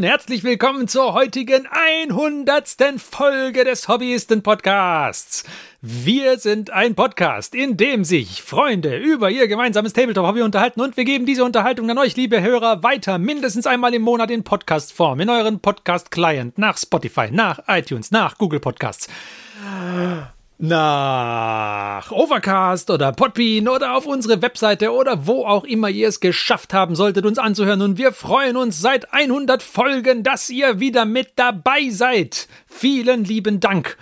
und herzlich willkommen zur heutigen 100. Folge des Hobbyisten Podcasts. Wir sind ein Podcast, in dem sich Freunde über ihr gemeinsames Tabletop-Hobby unterhalten und wir geben diese Unterhaltung an euch, liebe Hörer, weiter mindestens einmal im Monat in Podcast-Form, in euren Podcast-Client, nach Spotify, nach iTunes, nach Google Podcasts nach Overcast oder Podbean oder auf unsere Webseite oder wo auch immer ihr es geschafft haben solltet, uns anzuhören. Und wir freuen uns seit 100 Folgen, dass ihr wieder mit dabei seid. Vielen lieben Dank.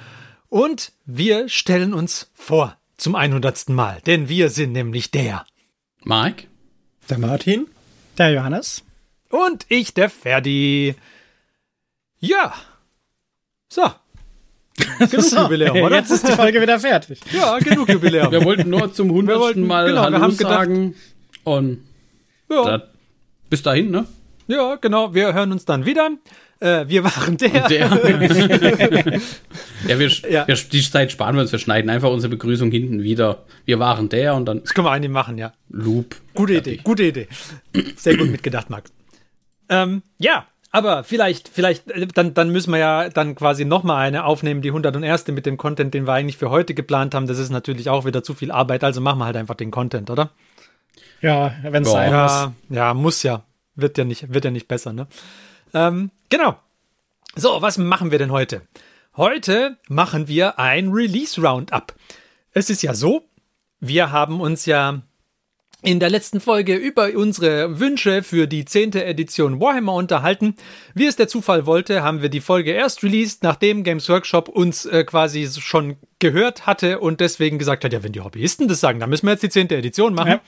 Und wir stellen uns vor zum 100. Mal, denn wir sind nämlich der Mike, der Martin, der Johannes und ich, der Ferdi. Ja. So, Genug so, Jubiläum, oder? Jetzt ist die Folge wieder fertig. Ja, genug Jubiläum. Wir wollten nur zum hundertsten Mal genau, Hallo wir haben sagen. Und ja. da, bis dahin, ne? Ja, genau. Wir hören uns dann wieder. Äh, wir waren der. der. ja, wir, ja. Wir, die Zeit sparen wir uns. Wir schneiden einfach unsere Begrüßung hinten wieder. Wir waren der und dann. Das können wir eigentlich machen, ja. Loop. Gute Idee, gute Idee. Sehr gut mitgedacht, Max. Ähm, ja, aber vielleicht, vielleicht, äh, dann, dann müssen wir ja dann quasi nochmal eine aufnehmen, die 101. mit dem Content, den wir eigentlich für heute geplant haben. Das ist natürlich auch wieder zu viel Arbeit, also machen wir halt einfach den Content, oder? Ja, wenn es sein ja, muss. Ja, muss ja. Wird ja nicht, wird ja nicht besser, ne? Ähm, genau. So, was machen wir denn heute? Heute machen wir ein Release Roundup. Es ist ja so, wir haben uns ja in der letzten Folge über unsere Wünsche für die zehnte Edition Warhammer unterhalten. Wie es der Zufall wollte, haben wir die Folge erst released, nachdem Games Workshop uns äh, quasi schon gehört hatte und deswegen gesagt hat, ja, wenn die Hobbyisten das sagen, dann müssen wir jetzt die zehnte Edition machen. Ja.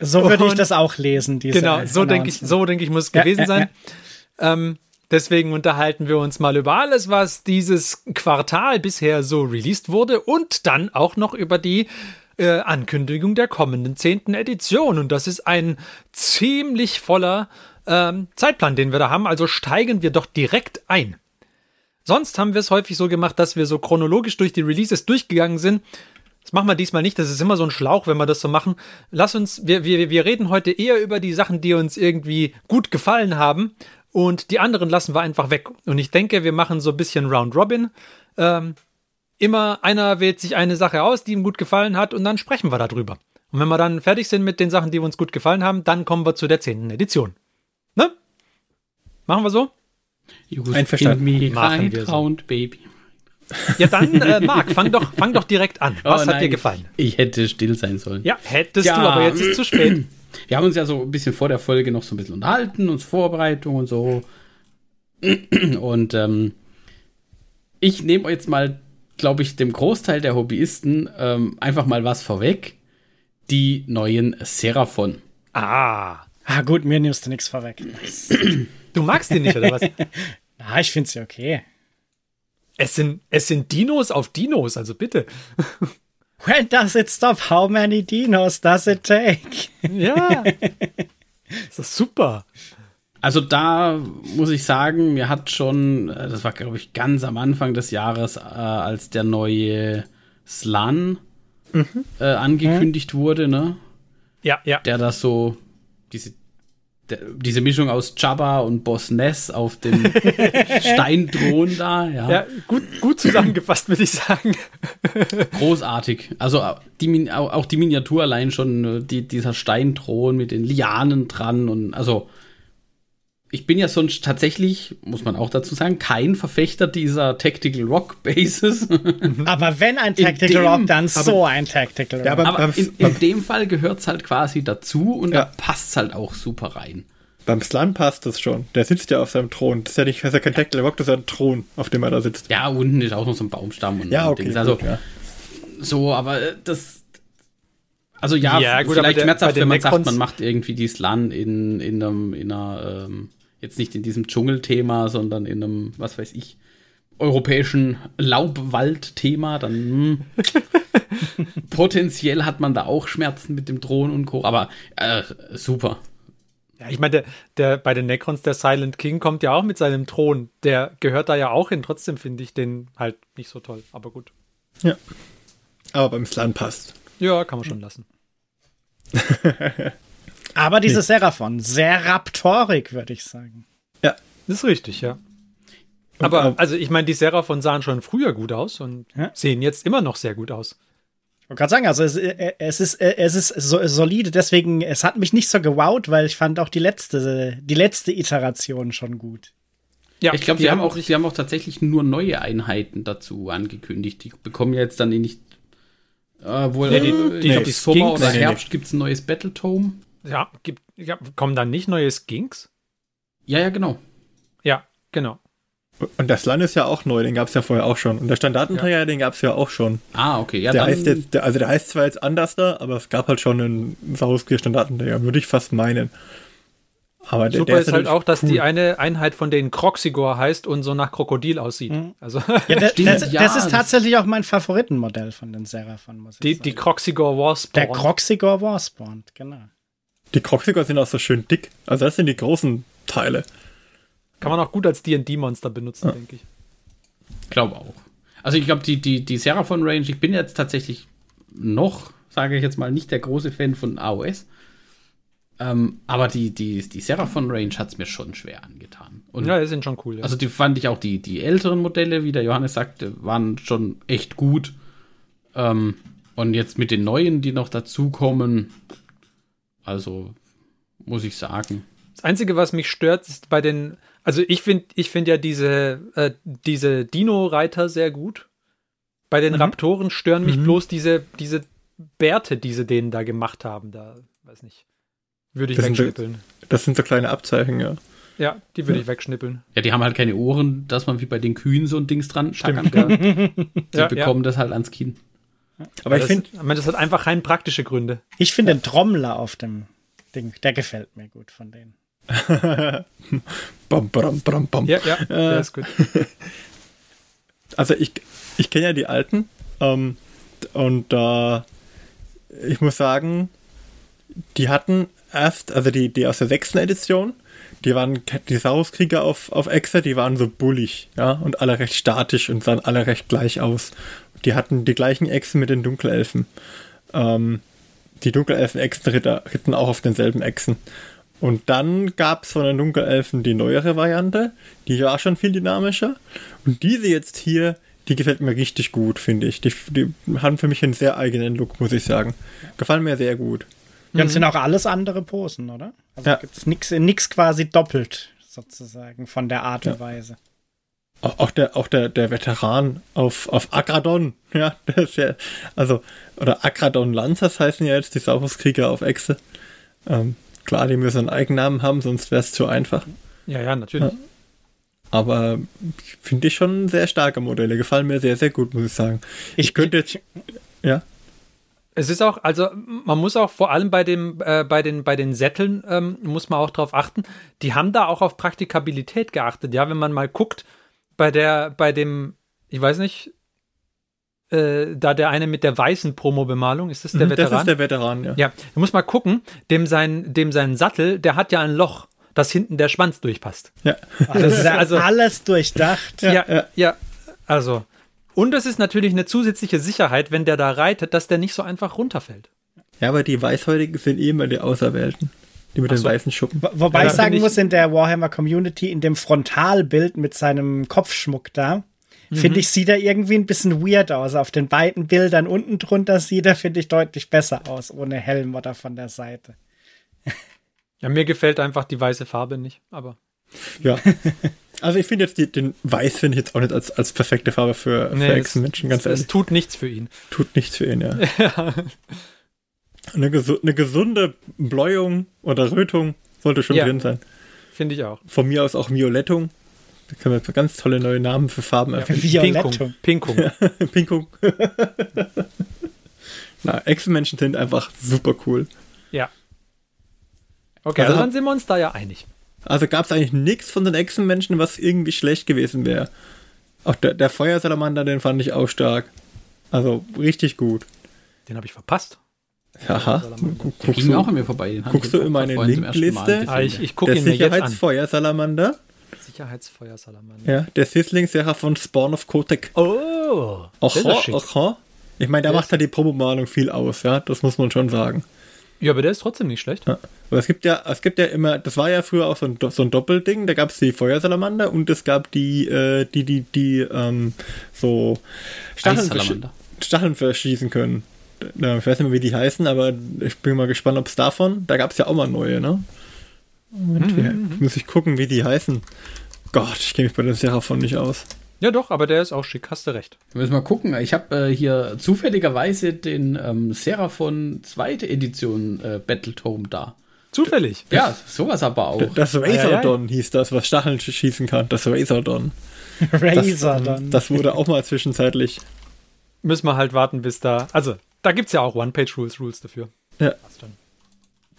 So würde ich das auch lesen. Diese genau, so denke ich, so denke ich, muss es gewesen ja, sein. Ähm, deswegen unterhalten wir uns mal über alles, was dieses Quartal bisher so released wurde und dann auch noch über die äh, Ankündigung der kommenden zehnten Edition. Und das ist ein ziemlich voller ähm, Zeitplan, den wir da haben. Also steigen wir doch direkt ein. Sonst haben wir es häufig so gemacht, dass wir so chronologisch durch die Releases durchgegangen sind. Das machen wir diesmal nicht. Das ist immer so ein Schlauch, wenn wir das so machen. Lass uns, wir, wir, wir reden heute eher über die Sachen, die uns irgendwie gut gefallen haben. Und die anderen lassen wir einfach weg. Und ich denke, wir machen so ein bisschen Round Robin. Ähm, immer einer wählt sich eine Sache aus, die ihm gut gefallen hat und dann sprechen wir darüber. Und wenn wir dann fertig sind mit den Sachen, die uns gut gefallen haben, dann kommen wir zu der zehnten Edition. Ne? Machen wir so? Einverstanden. Machen wir so. Baby. Ja, dann, äh, Marc, fang doch, fang doch direkt an. Was oh, hat dir gefallen? Ich hätte still sein sollen. Ja, hättest ja, du, aber jetzt ist es zu spät. Wir haben uns ja so ein bisschen vor der Folge noch so ein bisschen unterhalten, uns Vorbereitung und so. Und ähm, ich nehme jetzt mal glaube ich, dem Großteil der Hobbyisten ähm, einfach mal was vorweg. Die neuen Seraphon. Ah. Ah, gut, mir nimmst du nichts vorweg. Du magst die nicht, oder was? Na, ich finde sie okay. Es sind, es sind Dinos auf Dinos, also bitte. When does it stop? How many Dinos does it take? Ja. Das ist super. Also da muss ich sagen, mir hat schon, äh, das war glaube ich ganz am Anfang des Jahres, äh, als der neue Slan mhm. äh, angekündigt mhm. wurde, ne? Ja, ja. Der das so, diese, der, diese Mischung aus Jabba und Boss Ness auf dem Steinthron da, ja. Ja, gut, gut zusammengefasst, würde ich sagen. Großartig. Also äh, die, auch die Miniatur allein schon, äh, die, dieser Steinthron mit den Lianen dran und also ich bin ja sonst tatsächlich, muss man auch dazu sagen, kein Verfechter dieser Tactical Rock Bases. aber wenn ein Tactical dem, Rock, dann so ein Tactical Rock. Ja, aber, aber in, in, dem Fall gehört es halt quasi dazu und ja. da passt es halt auch super rein. Beim Slan passt es schon. Der sitzt ja auf seinem Thron. Das ist ja nicht, das ist ja kein Tactical Rock, das ist ja ein Thron, auf dem er da sitzt. Ja, unten ist auch noch so ein Baumstamm und ja, okay, Also, gut, ja. so, aber äh, das, also ja, ja gut, vielleicht schmerzhaft, wenn man sagt, man macht irgendwie die Slan in, in, einem, in einer ähm, Jetzt nicht in diesem Dschungelthema, sondern in einem, was weiß ich, europäischen Laubwald-Thema, dann hm, potenziell hat man da auch Schmerzen mit dem Thron und Co. Aber äh, super. Ja, ich meine, der, der, bei den Necrons, der Silent King kommt ja auch mit seinem Thron. Der gehört da ja auch hin. Trotzdem finde ich den halt nicht so toll. Aber gut. Ja. Aber beim Slan passt. Ja, kann man schon lassen. Aber diese nee. Seraphon, sehr raptorik, würde ich sagen. Ja, Das ist richtig, ja. Aber also ich meine, die Seraphon sahen schon früher gut aus und ja? sehen jetzt immer noch sehr gut aus. Ich wollte gerade sagen, also es, äh, es, ist, äh, es ist so, solide, deswegen, es hat mich nicht so gewowt, weil ich fand auch die letzte, die letzte Iteration schon gut. Ja, ich glaube, sie haben auch, sie haben auch tatsächlich nur neue Einheiten dazu angekündigt. Die bekommen ja jetzt dann nicht äh, wohl nee, die, die, die, nee, die Sommer oder Herbst nee, gibt es ein neues Battletome. Ja, gibt, ja, kommen dann nicht neue Skinks? Ja, ja, genau. Ja, genau. Und das Land ist ja auch neu, den gab es ja vorher auch schon. Und der Standardenträger, ja. den gab es ja auch schon. Ah, okay. Ja, der heißt jetzt, der, also der heißt zwar jetzt anders da, aber es gab halt schon einen Sauruskier Standardenträger, würde ich fast meinen. Aber der, Super der ist, ist halt auch, dass cool. die eine Einheit von denen Croxigor heißt und so nach Krokodil aussieht. Mhm. Also ja, das, das, das, ist tatsächlich auch mein Favoritenmodell von den Seraphon, muss ich die, sagen. Die Croxigor Warspawn. Der Croxigor Warspawn, genau. Die Croxigor sind auch so schön dick. Also das sind die großen Teile. Kann man auch gut als D&D-Monster benutzen, ja. denke ich. Glaube auch. Also ich glaube, die, die, die Seraphon Range, ich bin jetzt tatsächlich noch, sage ich jetzt mal, nicht der große Fan von AOS. Ähm, aber die, die, die Seraphon Range hat es mir schon schwer angetan. Und ja, die sind schon cool. Ja. Also die fand ich auch, die, die älteren Modelle, wie der Johannes sagte, waren schon echt gut. Ähm, und jetzt mit den neuen, die noch dazukommen, also muss ich sagen. Das Einzige, was mich stört, ist bei den also ich finde ich find ja diese, äh, diese Dino-Reiter sehr gut. Bei den mhm. Raptoren stören mich mhm. bloß diese, diese Bärte, die sie denen da gemacht haben. Da, weiß nicht. Würde ich das wegschnippeln. So, das sind so kleine Abzeichen, ja. Ja, die würde ja. ich wegschnippeln. Ja, die haben halt keine Ohren, dass man wie bei den Kühen so ein Dings dran Stimmt, ja. Die ja, bekommen ja. das halt ans Kinn. Aber, Aber ich finde, das hat einfach rein praktische Gründe. Ich finde den Trommler auf dem Ding, der gefällt mir gut von denen. bam, bam, bam, bam. Ja, ja, der äh, ist gut. Also ich, ich kenne ja die alten ähm, und äh, ich muss sagen, die hatten erst, also die, die aus der sechsten Edition, die waren die Sauruskrieger auf, auf Exe, die waren so bullig, ja, und alle recht statisch und sahen alle recht gleich aus. Die hatten die gleichen Echsen mit den Dunkelelfen. Ähm, die Dunkelelfen-Echsen ritten auch auf denselben Echsen. Und dann gab es von den Dunkelelfen die neuere Variante, die war schon viel dynamischer. Und diese jetzt hier, die gefällt mir richtig gut, finde ich. Die, die, haben für mich einen sehr eigenen Look, muss ich sagen. Gefallen mir sehr gut. Ja, und mhm. sind auch alles andere Posen, oder? Also ja. gibt es nichts quasi doppelt, sozusagen, von der Art und Weise. Auch der, auch der, der Veteran auf, auf Agradon, ja, ja, also, oder Agradon Lancers heißen ja jetzt die Sauruskrieger auf Echse. Ähm, Klar, die müssen einen Eigennamen haben, sonst wäre es zu einfach. Ja, ja, natürlich. Ja. Aber finde ich schon sehr starke Modelle. Gefallen mir sehr, sehr gut, muss ich sagen. Ich, ich könnte jetzt. Ja. Es ist auch, also man muss auch vor allem bei, dem, äh, bei, den, bei den Sätteln, ähm, muss man auch darauf achten, die haben da auch auf Praktikabilität geachtet. Ja, wenn man mal guckt, bei der, bei dem, ich weiß nicht, äh, da der eine mit der weißen Promo-Bemalung, ist das der mhm, Veteran? Das ist der Veteran, ja. Ja, du musst mal gucken, dem sein, dem sein Sattel, der hat ja ein Loch, dass hinten der Schwanz durchpasst. Ja. Das ist also alles durchdacht. Ja, ja, ja, also. Und es ist natürlich eine zusätzliche Sicherheit, wenn der da reitet, dass der nicht so einfach runterfällt. Ja, aber die Weißhäutigen sind eh immer die Auserwählten. Die mit so. den weißen Schuppen. Wobei ja, ich sagen muss, in der Warhammer Community, in dem Frontalbild mit seinem Kopfschmuck da, mhm. finde ich, sieht er irgendwie ein bisschen weird aus. Auf den beiden Bildern unten drunter sieht er, finde ich, deutlich besser aus, ohne Helm oder von der Seite. Ja, mir gefällt einfach die weiße Farbe nicht, aber. Ja. Also ich finde jetzt die, den Weiß finde ich jetzt auch nicht als, als perfekte Farbe für, nee, für Echsenmenschen, ganz ehrlich. Es tut nichts für ihn. Tut nichts für ihn, ja. ja. Eine, gesu eine, gesunde Bläuung oder Rötung sollte schon ja, drin sein. Finde ich auch. Von mir aus auch Violettung. Da können wir ganz tolle neue Namen für Farben erfinden. Ja, Pinkung. Pinkung. Pinkung. Na, Echsenmenschen sind einfach super cool. Ja. Okay, also, also dann sind wir uns da ja einig. Also gab es eigentlich nichts von den Echsenmenschen, was irgendwie schlecht gewesen wäre. Auch der, der Feuersalamander, den fand ich auch stark. Also richtig gut. Den habe ich verpasst. Aha. Guckst du auch an mir vorbei. guckst du in meine Linkliste? Ah, ich, ich gucke ihn mir jetzt an. Sicherheitsfeuersalamander. Sicherheitsfeuersalamander. Ja, der Sizzling-Serra von Spawn of Kotek. Oh, aha, aha. Ich meine, ja. macht halt die Promomalung viel aus, ja, das muss man schon sagen. Ja, aber der ist trotzdem nicht schlecht. Ja. Aber es gibt ja, es gibt ja immer, das war ja früher auch so ein, so ein Doppelding, da gab es die Feuersalamander und es gab die, äh, die, die, die, ähm, so Stacheln, Stacheln verschießen können. Ich weiß nicht mehr, wie die heißen, aber ich bin mal gespannt, ob es davon, da gab es ja auch mal neue, ne? Moment, mhm. muss ich gucken, wie die heißen. Gott, ich kenne mich bei der Seraphon nicht aus. Ja, doch, aber der ist auch schick, hast du recht. Wir müssen mal gucken. Ich habe äh, hier zufälligerweise den ähm, Seraphon zweite Edition äh, Battletome da. Zufällig? Ja, sowas aber auch. Das Razordon hieß das, was Stacheln schießen kann. Das Razordon. Razordon. Das, das wurde auch mal zwischenzeitlich. Müssen wir halt warten, bis da. Also, da gibt es ja auch One-Page-Rules Rules dafür. Ja.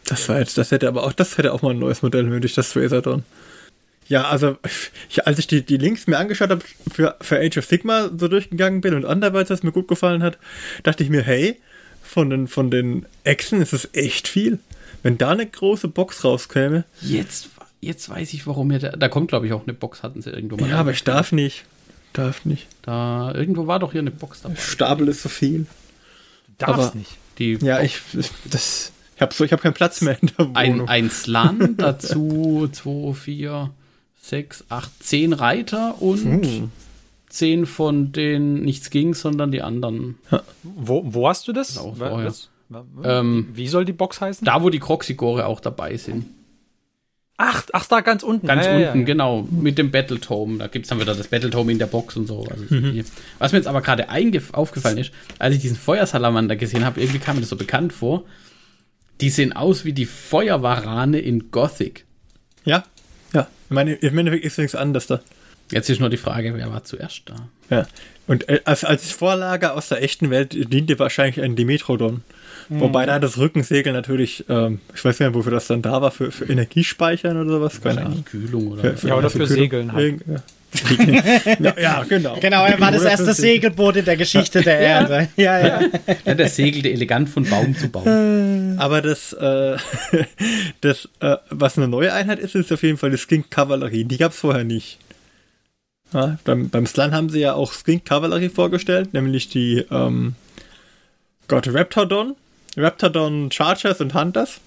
Das war jetzt, das hätte aber auch, das hätte auch mal ein neues Modell nötig, das Razordon. Ja, also ich, als ich die, die Links mir angeschaut habe für, für Age of Sigma so durchgegangen bin und anderweitig, was mir gut gefallen hat, dachte ich mir, hey, von den, von den Echsen ist es echt viel. Wenn da eine große Box rauskäme. Jetzt, jetzt weiß ich, warum ihr da, da kommt, glaube ich, auch eine Box, hatten sie irgendwo mal. Ja, aber ich darf nicht. Darf nicht. Da, irgendwo war doch hier eine Box dabei. Stapel ist so viel. Aber, nicht. Die ja, ich, das, ich habe so, hab keinen Platz mehr in der Wohnung. Ein, ein Slan, dazu 2, 4, sechs, acht, zehn Reiter und hm. zehn von denen nichts ging, sondern die anderen. Wo, wo hast du das? Auch vorher. Das, ähm, wie soll die Box heißen? Da, wo die Croxigore auch dabei sind. Ach, ach, da ganz unten. Ganz ja, unten, ja, genau. Mit dem Battletome. Da gibt es dann wieder das Battletome in der Box und so. Also mhm. Was mir jetzt aber gerade aufgefallen ist, als ich diesen Feuersalamander gesehen habe, irgendwie kam mir das so bekannt vor. Die sehen aus wie die Feuerwarane in Gothic. Ja, ja, ich meine, im Endeffekt ist nichts anderes da. Jetzt ist nur die Frage, wer war zuerst da? Ja, und äh, als, als Vorlage aus der echten Welt diente wahrscheinlich ein Dimetrodon. Mhm. Wobei da das Rückensegel natürlich, ähm, ich weiß nicht mehr, wofür das dann da war, für, für Energiespeichern oder sowas, keine Ahnung. Kühlung oder für, für, Ja, oder für, für Segeln halt. Ja. ja, genau. Genau, er war das erste Segelboot in der Geschichte der Erde. Ja, ja. ja. Der segelte elegant von Baum zu Baum. Aber das, äh, das äh, was eine neue Einheit ist, ist auf jeden Fall die Skink-Kavallerie. Die gab es vorher nicht. Ja, beim, beim Slan haben sie ja auch Skink-Kavallerie vorgestellt, nämlich die ähm, Gott Raptordon, Raptordon Chargers und Hunters.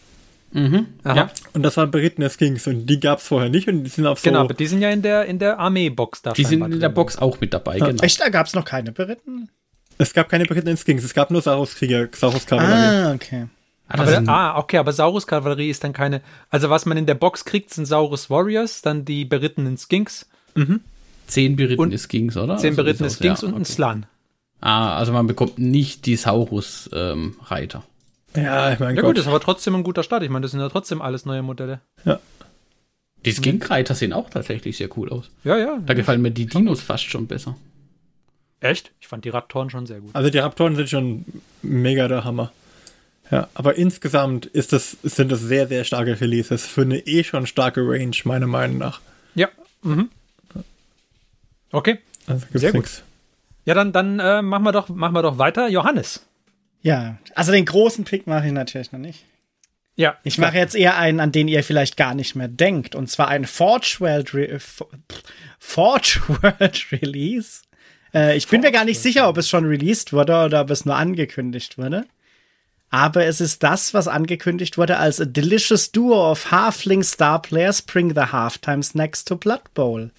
Mhm, ja. Und das waren berittene Skinks und die gab es vorher nicht und die sind auf so. Genau, aber die sind ja in der, in der Armee-Box da. Die sind in der Box auch mit dabei, ja. genau. Echt, da gab es noch keine berittenen? Es gab keine berittenen Skinks, es gab nur Saurus-Krieger, Saurus-Kavallerie. Ah, okay. Ah, aber, ah, okay, aber Saurus-Kavallerie ist dann keine. Also, was man in der Box kriegt, sind Saurus-Warriors, dann die berittenen Skinks. Mhm. Zehn berittene Skinks, oder? Zehn also berittene Skinks ja, und okay. ein Slan. Ah, also man bekommt nicht die Saurus-Reiter. Ähm, ja, ich meine, ja gut, ist aber trotzdem ein guter Start. Ich meine, das sind ja trotzdem alles neue Modelle. Ja. Die Skinkreiter sehen auch tatsächlich sehr cool aus. Ja, ja. Da gefallen mir die Dinos fast schon besser. Echt? Ich fand die Raptoren schon sehr gut. Also die Raptoren sind schon mega der Hammer. Ja, aber insgesamt ist das, sind das sehr, sehr starke Releases für eine eh schon starke Range, meiner Meinung nach. Ja. Mhm. Okay. Also sehr gut. Nix. Ja, dann, dann äh, machen, wir doch, machen wir doch weiter. Johannes. Ja, also den großen Pick mache ich natürlich noch nicht. Ja. Ich mache jetzt eher einen, an den ihr vielleicht gar nicht mehr denkt. Und zwar ein Forge World, Re Forge World Release. Äh, ich bin mir gar nicht sicher, ob es schon released wurde oder ob es nur angekündigt wurde. Aber es ist das, was angekündigt wurde als a delicious duo of Halfling Star Players bring the Halftime Snacks to Blood Bowl.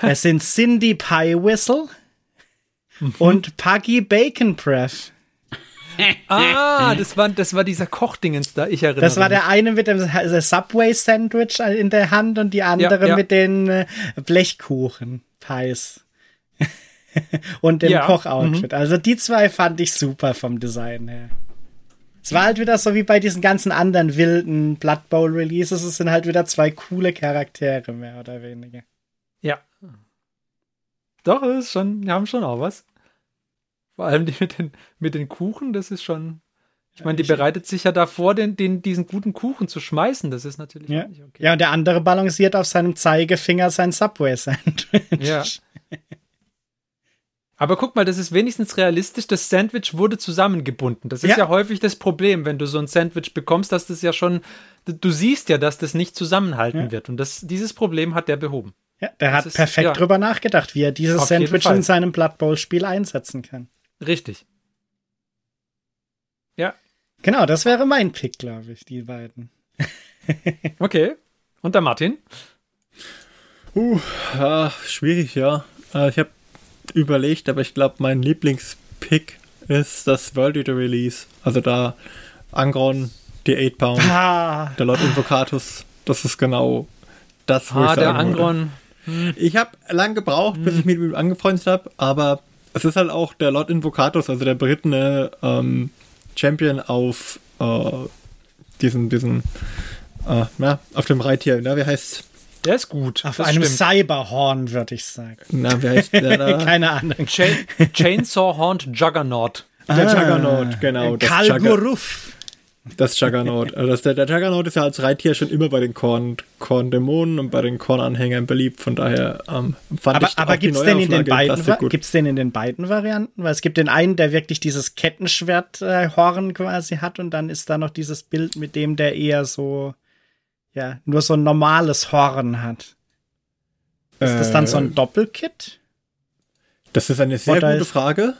es sind Cindy Pie Whistle mhm. und Puggy Bacon Breath ah, das war, das war dieser Kochdingens da, ich erinnere Das war der eine mit dem Subway-Sandwich in der Hand und die andere ja, ja. mit den äh, Blechkuchen-Pies. und dem ja. Kochoutfit. Mhm. Also die zwei fand ich super vom Design her. Es war halt wieder so wie bei diesen ganzen anderen wilden Blood Bowl Releases. Es sind halt wieder zwei coole Charaktere, mehr oder weniger. Ja. Doch, ist schon, wir haben schon auch was. Vor allem die mit den, mit den Kuchen, das ist schon. Ich meine, die bereitet sich ja davor, den, den, diesen guten Kuchen zu schmeißen. Das ist natürlich ja. nicht okay. Ja, und der andere balanciert auf seinem Zeigefinger sein Subway-Sandwich. Ja. Aber guck mal, das ist wenigstens realistisch. Das Sandwich wurde zusammengebunden. Das ist ja. ja, häufig das Problem, wenn du so ein Sandwich bekommst, dass das ja schon, du siehst ja, dass das nicht zusammenhalten ja. wird. Und das, dieses Problem hat der behoben. Ja, der das hat ist, perfekt ja. drüber nachgedacht, wie er dieses Sandwich in seinem Blood Bowl Spiel einsetzen kann. Richtig. Ja. Genau, das wäre mein Pick, glaube ich, die beiden. okay. Und der Martin? Uh, ja, schwierig, ja. Äh, ich habe überlegt, aber ich glaube, mein Lieblingspick ist das World Eater Release. Also da Angron, die 8 Pound, ah. der Lord Invocatus. Das ist genau das, wo ah, ich sagen der Angron. Hm. Ich habe lang gebraucht, hm. bis ich mit ihm angefreundet habe, aber es ist halt auch der Lord Invocatus, also der berittene ähm, Champion auf äh, diesen, diesen, äh, na, auf dem Reittier, na, wie heißt der ist gut. Auf einem stimmt. Cyberhorn, würde ich sagen. Na, wie heißt der da? Keine Ahnung. Cha Chainsaw Horned Juggernaut. Der ah, Juggernaut, genau. Kalguruf. Das Juggernaut. Also das, der, der, Juggernaut ist ja als Reittier schon immer bei den Korn, Korn-Dämonen und bei den Korn-Anhängern beliebt. Von daher ähm, fand aber, ich Aber gibt es den, in den beiden, gibt's den in den beiden Varianten? Weil es gibt den einen, der wirklich dieses Kettenschwert-Horn äh, quasi hat und dann ist da noch dieses Bild mit dem, der eher so, ja, nur so ein normales Horn hat. Ist äh, das dann so ein äh. Doppelkit? Das ist eine sehr Oder gute Frage.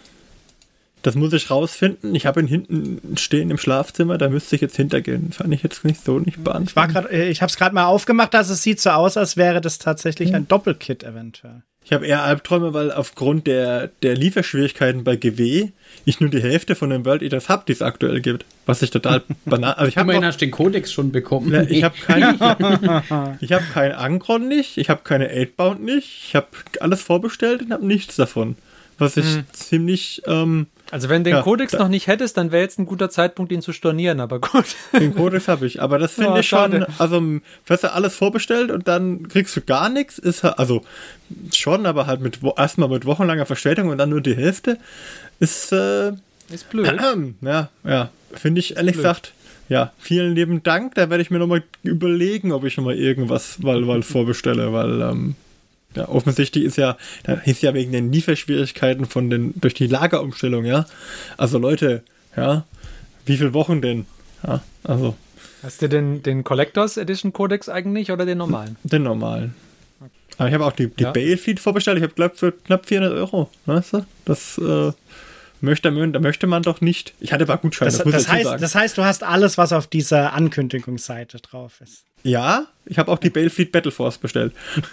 Das muss ich rausfinden. Ich habe ihn hinten stehen im Schlafzimmer, da müsste ich jetzt hintergehen. Fand ich jetzt nicht so nicht beantworten. Ich, äh, ich habe es gerade mal aufgemacht, also es sieht so aus, als wäre das tatsächlich hm. ein Doppelkit eventuell. Ich habe eher Albträume, weil aufgrund der, der Lieferschwierigkeiten bei GW ich nur die Hälfte von den World Eaters habe, die es aktuell gibt. Was ich total banal. Also ich hab Immerhin hast den Codex schon bekommen. Ja, ich habe keinen ich hab kein Angron nicht, ich habe keine 8 nicht, ich habe alles vorbestellt und habe nichts davon. Was ich hm. ziemlich ähm, also wenn du den ja, Codex noch nicht hättest, dann wäre jetzt ein guter Zeitpunkt, ihn zu stornieren, aber gut. Den Codex habe ich, aber das finde oh, ich schon, also du hast ja alles vorbestellt und dann kriegst du gar nichts, ist also schon, aber halt mit erstmal mit wochenlanger Verspätung und dann nur die Hälfte, ist äh, ist blöd. Äh, ja, ja, finde ich ehrlich blöd. gesagt, ja, vielen lieben Dank, da werde ich mir nochmal überlegen, ob ich nochmal irgendwas weil, weil vorbestelle, weil ähm, ja, offensichtlich ist ja, da ist ja wegen den Lieferschwierigkeiten von den, durch die Lagerumstellung, ja. Also Leute, ja, wie viele Wochen denn? Ja, also. Hast du den, den Collectors Edition Codex eigentlich oder den normalen? Den normalen. Aber ich habe auch die, die ja. Balefeed vorbestellt. Ich habe, glaube für knapp 400 Euro. Weißt du? Das äh, möchte, man, da möchte man doch nicht. Ich hatte aber Gutscheine. Das, das, das heißt, das heißt, du hast alles, was auf dieser Ankündigungsseite drauf ist. Ja, ich habe auch die Balefleet Battle Force bestellt.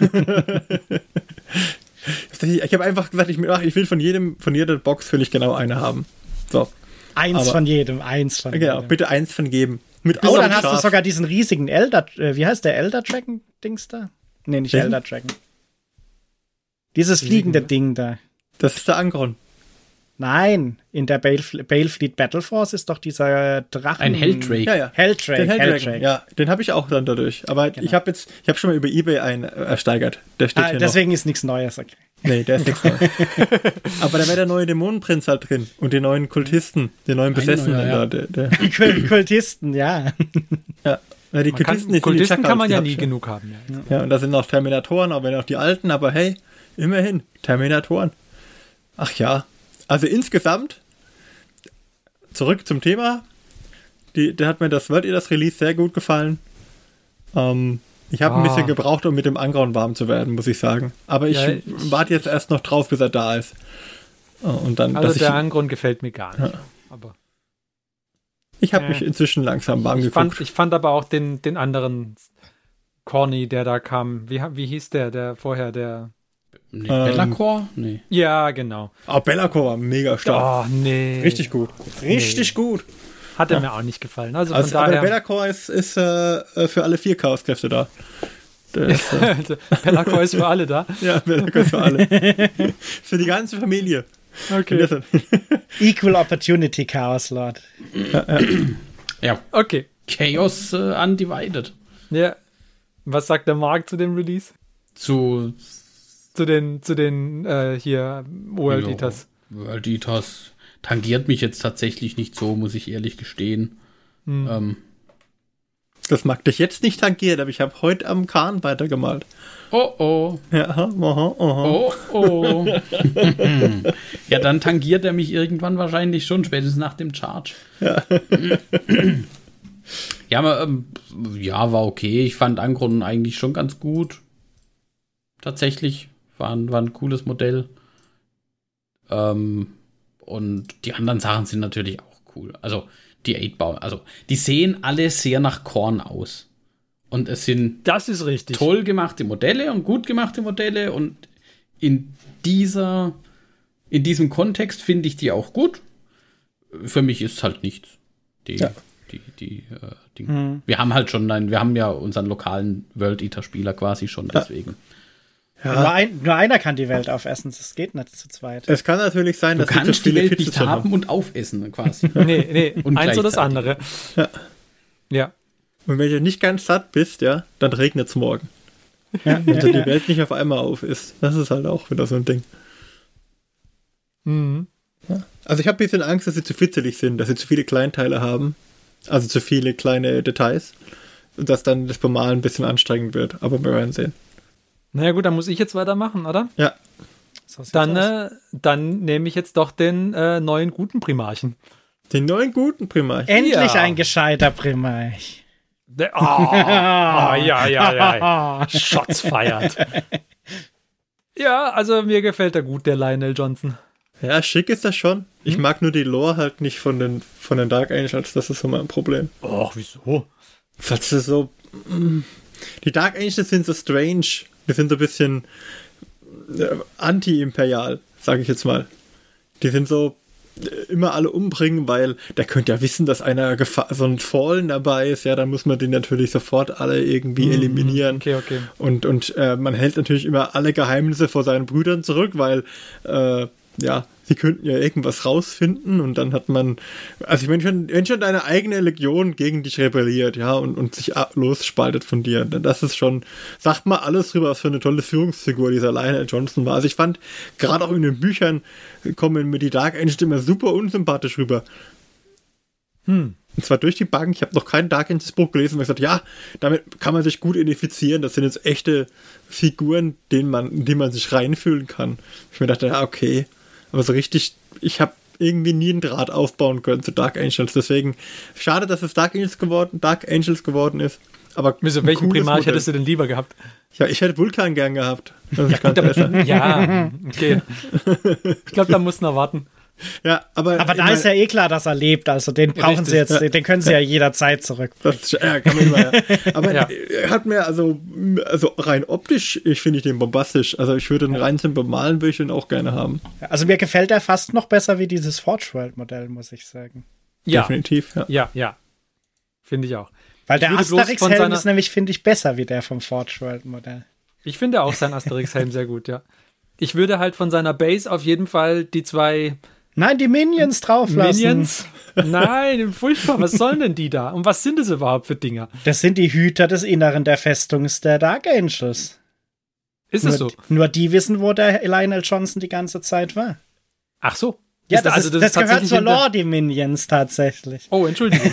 ich habe einfach gesagt, ich, ich, will von jedem, von jeder Box will ich genau eine haben. So. Eins Aber, von jedem, eins von genau, jedem. Genau, bitte eins von jedem. Mit oh, dann hast du sogar diesen riesigen Elder, äh, wie heißt der Elder Dragon Dings da? Nee, nicht Welchen? Elder Dragon. Dieses fliegende Ding da. Das ist der Angron. Nein, in der Balefleet, Balefleet Battle Force ist doch dieser Drachen. Ein Helldrake. Ja, ja. Helldrake. Den Helldrake. Ja, den habe ich auch dann dadurch. Aber genau. ich habe jetzt, ich habe schon mal über eBay einen äh, ersteigert. Der steht ah, hier Deswegen noch. ist nichts Neues, okay. Nee, der ist nichts Neues. Aber da wäre der neue Dämonenprinz halt drin und die neuen Kultisten, die neuen Besessenen neuer, ja. da. Der, der. Die Kultisten, ja. Ja. Ja, die Kultisten, kann, Kultisten kann man ja nie genug haben. Ja. ja, und da sind noch Terminatoren, aber auch die alten, aber hey, immerhin, Terminatoren. Ach ja, also insgesamt zurück zum Thema. Die, da hat mir das World das Release sehr gut gefallen. Ähm, ich habe oh. ein bisschen ah. gebraucht, um mit dem Angrauen warm zu werden, muss ich sagen. Aber ich, ja, ich warte jetzt erst noch drauf, bis er da ist. Äh, und dann, also der Angrauen gefällt mir gar nicht. Ja. Aber ich habe äh, mich inzwischen langsam warm ich geguckt. Fand, ich fand aber auch den, den anderen Corny, der da kam. Wie, wie hieß der, der vorher, der Nee, ähm, Bellacore? Nee. Ja, genau. Aber ah, Bellacore war mega stark. Oh, nee. Richtig gut. Richtig nee. gut. Hat er ja. mir auch nicht gefallen. Also, also von daher. Bellacore ist, ist äh, für alle vier Chaoskräfte da. Äh Bellacore ist für alle da. Ja, Bellacore ist für alle. für die ganze Familie. Okay. Equal Opportunity Chaos Lord. Ja, ja. ja. okay. Chaos äh, Undivided. Ja. Was sagt der Markt zu dem Release? Zu zu den, zu den äh, hier World ja, Eaters. World Eaters tangiert mich jetzt tatsächlich nicht so, muss ich ehrlich gestehen. Hm. Ähm, das mag dich jetzt nicht tangieren, aber ich habe heute am Kahn weitergemalt. Oh oh. Ja, aha, aha. Oh oh. ja, dann tangiert er mich irgendwann wahrscheinlich schon, spätestens nach dem Charge. Ja. ja, aber, ähm, ja, war okay. Ich fand Ankron eigentlich schon ganz gut. Tatsächlich. War ein, war ein cooles Modell. Ähm, und die anderen Sachen sind natürlich auch cool. Also die 8-Bau. Also, die sehen alle sehr nach Korn aus. Und es sind das ist richtig. toll gemachte Modelle und gut gemachte Modelle. Und in dieser, in diesem Kontext finde ich die auch gut. Für mich ist es halt nichts. Die, ja. die, die, äh, Dinge. Hm. Wir haben halt schon ein, wir haben ja unseren lokalen World Eater Spieler quasi schon deswegen. Ja. Nur, ein, nur, einer kann die Welt aufessen, das geht nicht zu zweit. Es kann natürlich sein, du dass kannst die Welt nicht haben und aufessen quasi. nee, nee, und eins oder das andere. Ja. ja. Und wenn du nicht ganz satt bist, ja, dann regnet es morgen. Ja, wenn ja, die Welt nicht auf einmal auf ist. Das ist halt auch wieder so ein Ding. Mhm. Ja. Also ich habe ein bisschen Angst, dass sie zu fitzelig sind, dass sie zu viele Kleinteile haben. Also zu viele kleine Details. Und dass dann das Bemalen ein bisschen anstrengend wird. Aber wir werden sehen. Naja gut, dann muss ich jetzt weitermachen, oder? Ja. Dann, äh, dann nehme ich jetzt doch den äh, neuen guten Primarchen. Den neuen guten Primarchen? Endlich ja. ein gescheiter Primarch. Oh, oh, ja, ja, ja. Shots feiert. Ja, also mir gefällt er gut, der Lionel Johnson. Ja, schick ist das schon. Ich hm? mag nur die Lore halt nicht von den, von den Dark Angels, das ist so mein Problem. Och, wieso? Das ist so. Mm, die Dark Angels sind so strange. Die sind so ein bisschen äh, anti-imperial, sage ich jetzt mal. Die sind so äh, immer alle umbringen, weil der könnte ja wissen, dass einer Gefahr, so ein Fallen dabei ist, ja, dann muss man den natürlich sofort alle irgendwie mm, eliminieren. Okay, okay. Und, und äh, man hält natürlich immer alle Geheimnisse vor seinen Brüdern zurück, weil äh, ja, sie könnten ja irgendwas rausfinden und dann hat man, also wenn schon, wenn schon deine eigene Legion gegen dich rebelliert, ja, und, und sich losspaltet von dir, dann das ist schon, sagt mal alles drüber, was für eine tolle Führungsfigur dieser Lionel Johnson war. Also ich fand, gerade auch in den Büchern kommen mir die Dark Angels immer super unsympathisch rüber. Hm. Und zwar durch die Bank. Ich habe noch kein Dark Angels Buch gelesen, weil ich gesagt ja, damit kann man sich gut identifizieren. Das sind jetzt echte Figuren, denen man, in die man sich reinfühlen kann. Ich mir dachte, ja, okay. Aber so richtig, ich habe irgendwie nie einen Draht aufbauen können zu Dark Angels. Deswegen schade, dass es Dark Angels geworden, Dark Angels geworden ist. Aber Wieso, welchen Primarch hättest du denn lieber gehabt? Ja, ich hätte Vulkan gern gehabt. Das ist ganz besser. ja, okay. Ich glaube, da muss noch warten. Ja, aber. Aber da ist ja eh klar, dass er lebt. Also den brauchen richtig, sie jetzt, ja. den können sie ja jederzeit zurück. Das, ja, kann man immer, ja. Aber ja. er hat mir also, also rein optisch, ich finde ich den bombastisch. Also ich würde den rein zum Bemalen würde ich den auch gerne haben. Also mir gefällt er fast noch besser wie dieses Forge World Modell, muss ich sagen. Ja. Definitiv, ja. Ja, ja. Finde ich auch. Weil der Asterix-Helm ist nämlich, finde ich, besser wie der vom Forge World Modell. Ich finde auch sein Asterix-Helm sehr gut, ja. Ich würde halt von seiner Base auf jeden Fall die zwei Nein, die Minions drauflassen. Minions? Nein, furchtbar. Was sollen denn die da? Und was sind es überhaupt für Dinger? Das sind die Hüter des Inneren der Festung der Dark Angels. Ist es so? Nur die wissen, wo der Lionel Johnson die ganze Zeit war. Ach so. Ja, das, also, das, das gehört zur Lore, die Minions tatsächlich. Oh, Entschuldigung.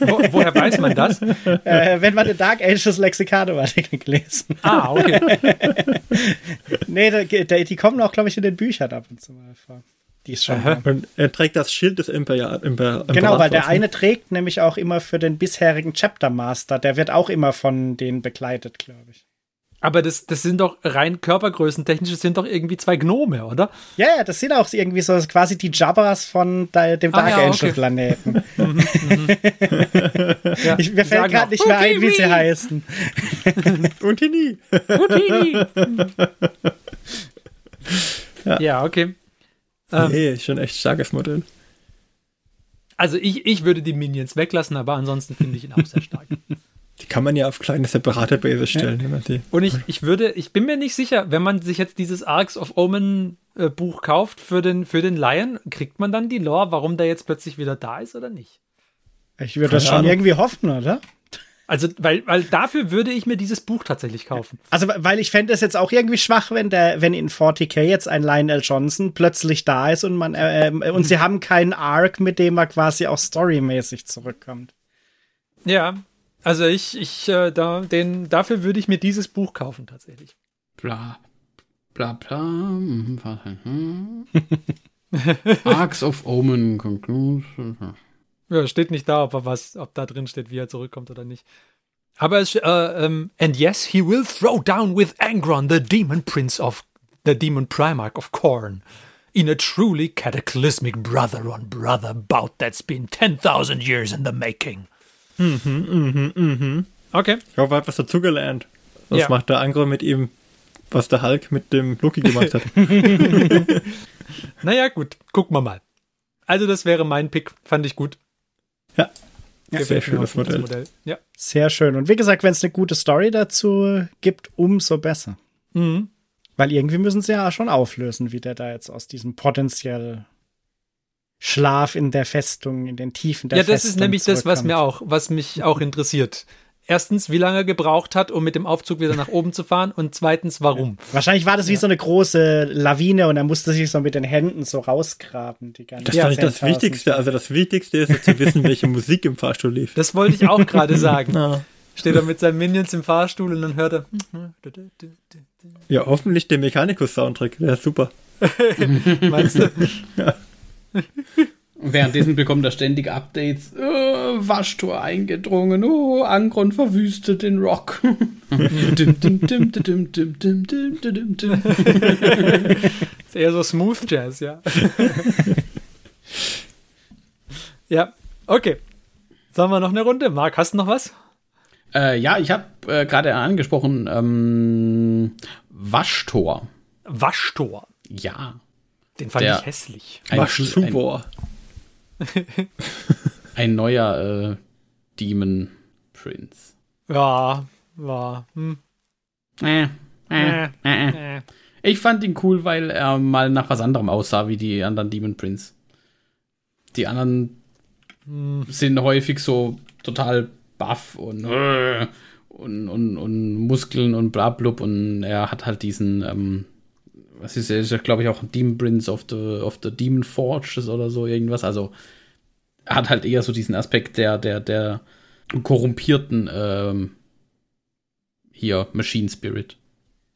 Wo, woher weiß man das? Äh, wenn man den Dark Angels Lexikado-Artikel gelesen Ah, okay. nee, die, die kommen auch, glaube ich, in den Büchern ab und zu mal vor. Die ist schon. Und er trägt das Schild des Imperial. Imper genau, weil der eine trägt nämlich auch immer für den bisherigen Chapter Master. Der wird auch immer von denen begleitet, glaube ich. Aber das, das sind doch rein körpergrößentechnisch, das sind doch irgendwie zwei Gnome, oder? Ja, ja, das sind auch irgendwie so quasi die Jabbas von dem Dark ah, ja, Angel okay. Planeten. Mhm, mhm. ja, ich, mir fällt gerade nicht mehr ein, wie sie heißen. Untini. ja. ja, okay. Ähm, nee, ist schon echt starkes Modell. Also ich, ich würde die Minions weglassen, aber ansonsten finde ich ihn auch sehr stark. Die kann man ja auf kleine separate Bases stellen. Ja. Und ich, ich würde, ich bin mir nicht sicher, wenn man sich jetzt dieses Arcs of Omen äh, Buch kauft für den, für den Lion, kriegt man dann die Lore, warum der jetzt plötzlich wieder da ist oder nicht? Ich würde das schon Ahnung. irgendwie hoffen, oder? Also, weil, weil dafür würde ich mir dieses Buch tatsächlich kaufen. Also, weil ich fände es jetzt auch irgendwie schwach, wenn der, wenn in 40k jetzt ein Lionel Johnson plötzlich da ist und man, äh, äh, und sie haben keinen Arc, mit dem er quasi auch storymäßig zurückkommt. Ja, also ich, ich, äh, da, den, dafür würde ich mir dieses Buch kaufen, tatsächlich. Bla, bla, bla. Hm, hm. Arcs of Omen Conclusion. Ja, steht nicht da, ob er was, ob da drin steht, wie er zurückkommt oder nicht. Aber es, äh, ähm, and yes, he will throw down with Angron, the demon prince of, the demon primarch of Korn. in a truly cataclysmic brother-on-brother bout that's been 10.000 years in the making. Mhm, mhm, mhm. Okay. Ich hoffe, er hat was dazugelernt. Was ja. macht der Angro mit ihm, was der Hulk mit dem Loki gemacht hat? naja, gut, gucken wir mal. Also, das wäre mein Pick, fand ich gut. Ja. ja sehr schönes Modell. Modell. Ja. Sehr schön. Und wie gesagt, wenn es eine gute Story dazu gibt, umso besser. Mhm. Weil irgendwie müssen sie ja schon auflösen, wie der da jetzt aus diesem potenziell Schlaf in der Festung, in den Tiefen der Festung. Ja, das ist nämlich das, was mir auch, was mich auch interessiert erstens, wie lange er gebraucht hat, um mit dem Aufzug wieder nach oben zu fahren und zweitens, warum. Wahrscheinlich war das wie so eine große Lawine und er musste sich so mit den Händen so rausgraben. Die ganze das fand ich das Wichtigste. Also das Wichtigste ist zu wissen, welche Musik im Fahrstuhl lief. Das wollte ich auch gerade sagen. Ja. Steht er mit seinen Minions im Fahrstuhl und dann hört er. Ja, hoffentlich der Mechanikus-Soundtrack. Wäre super. Meinst du? Ja. Und währenddessen bekommt er ständig Updates. Oh, Waschtor eingedrungen. Oh, Angron verwüstet den Rock. ist eher so Smooth Jazz, ja. ja, okay. Sollen wir noch eine Runde? Marc, hast du noch was? Äh, ja, ich habe äh, gerade angesprochen ähm, Waschtor. Waschtor? Ja. Den fand Der, ich hässlich. Waschtor. ein neuer äh, Demon Prince. Ja, war. Hm. Äh, äh, äh, äh, ich fand ihn cool, weil er mal nach was anderem aussah wie die anderen Demon Prince. Die anderen hm. sind häufig so total buff und, äh, und, und, und Muskeln und bla blub und er hat halt diesen ähm, was ist, ist glaube ich, auch Demon Prince of the, of the Demon Forges oder so irgendwas. Also hat halt eher so diesen Aspekt der, der, der korrumpierten ähm, hier Machine Spirit.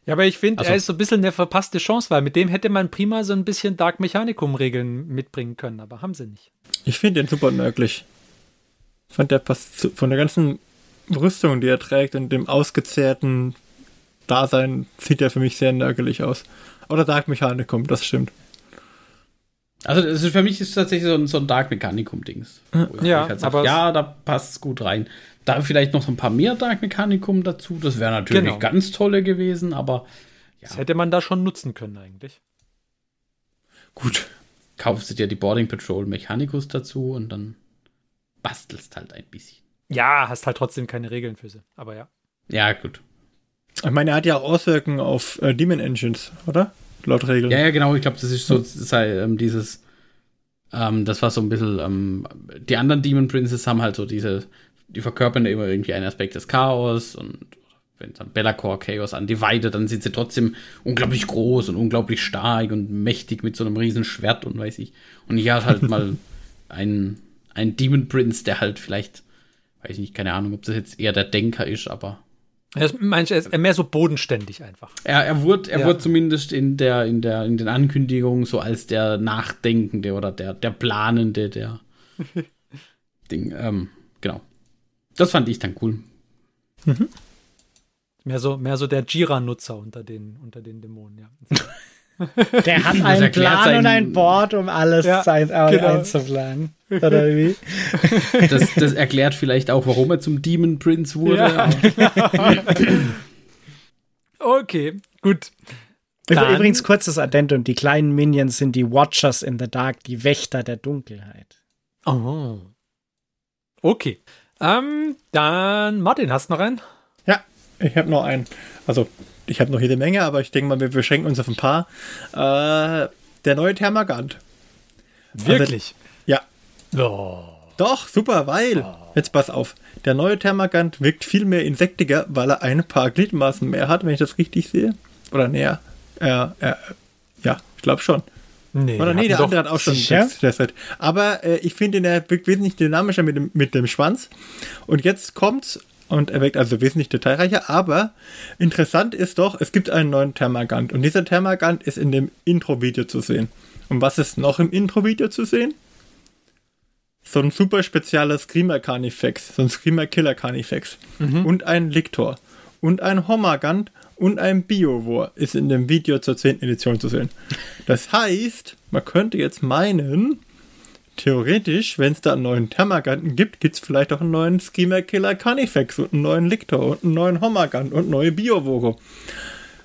Ja, aber ich finde, also, er ist so ein bisschen eine verpasste Chance, weil mit dem hätte man prima so ein bisschen Dark Mechanicum-Regeln mitbringen können, aber haben sie nicht. Ich finde den super nörglich. Ich fand, der passt zu, von der ganzen Rüstung, die er trägt und dem ausgezehrten Dasein, sieht er für mich sehr nörgelig aus. Oder Dark Mechanicum, das stimmt. Also ist, für mich ist es tatsächlich so ein, so ein Dark Mechanicum-Dings. Ja, halt sag, aber ja, da passt es gut rein. Da vielleicht noch so ein paar mehr Dark Mechanicum dazu. Das wäre natürlich genau. ganz tolle gewesen, aber ja. Das hätte man da schon nutzen können eigentlich. Gut. Kaufst du dir die Boarding Patrol Mechanicus dazu und dann bastelst halt ein bisschen. Ja, hast halt trotzdem keine Regeln für sie, aber ja. Ja, gut. Ich meine, er hat ja auch Auswirkungen auf äh, Demon Engines, oder? Laut Regeln. Ja, ja, genau. Ich glaube, das ist so das sei, ähm, dieses. Ähm, das war so ein bisschen. Ähm, die anderen Demon Princes haben halt so diese. Die verkörpern immer irgendwie einen Aspekt des Chaos und wenn dann Bellacore Chaos an die Weide, dann sind sie trotzdem unglaublich groß und unglaublich stark und mächtig mit so einem riesen Schwert und weiß ich. Und hier hat halt mal ein, ein Demon Prince, der halt vielleicht, weiß ich nicht, keine Ahnung, ob das jetzt eher der Denker ist, aber er ist, meinst, er ist mehr so bodenständig einfach. Er, er wurde, er ja. wurde zumindest in der, in der, in den Ankündigungen so als der Nachdenkende oder der, der Planende, der Ding. Ähm, genau. Das fand ich dann cool. Mhm. Mehr so, mehr so der Jira-Nutzer unter den, unter den Dämonen, ja. Der hat einen Plan und ein Board, um alles ja, ein, genau. einzuplanen. Oder wie? Das, das, erklärt vielleicht auch, warum er zum Demon Prince wurde. Ja, genau. okay, gut. Dann. Übrigens kurzes Addendum: Die kleinen Minions sind die Watchers in the Dark, die Wächter der Dunkelheit. Oh. Okay. Ähm, dann, Martin, hast du noch einen? Ja, ich habe noch einen. Also, ich habe noch jede Menge, aber ich denke mal, wir beschränken uns auf ein paar. Äh, der neue Thermagant. Wirklich? Also, ja. Oh. Doch, super, weil, oh. jetzt pass auf, der neue Thermagant wirkt viel mehr insektiger, weil er ein paar Gliedmaßen mehr hat, wenn ich das richtig sehe. Oder näher. Äh, äh, ja, ich glaube schon. Nee, Oder nee, der andere hat auch schon das Aber äh, ich finde, er wirkt wesentlich dynamischer mit dem, mit dem Schwanz. Und jetzt kommt's und er wirkt also wesentlich detailreicher. Aber interessant ist doch, es gibt einen neuen Thermagant und dieser Thermagant ist in dem Intro-Video zu sehen. Und was ist noch im Intro-Video zu sehen? So ein super spezielles Screamer Carnifex, so ein Screamer Killer Carnifex mhm. und ein Liktor. und ein Homagant und ein Biowar ist in dem Video zur 10. Edition zu sehen. Das heißt, man könnte jetzt meinen, theoretisch, wenn es da einen neuen Thermaganten gibt, gibt es vielleicht auch einen neuen Schema Killer Carnifex und einen neuen Lictor und einen neuen Homagant und neue Biowore.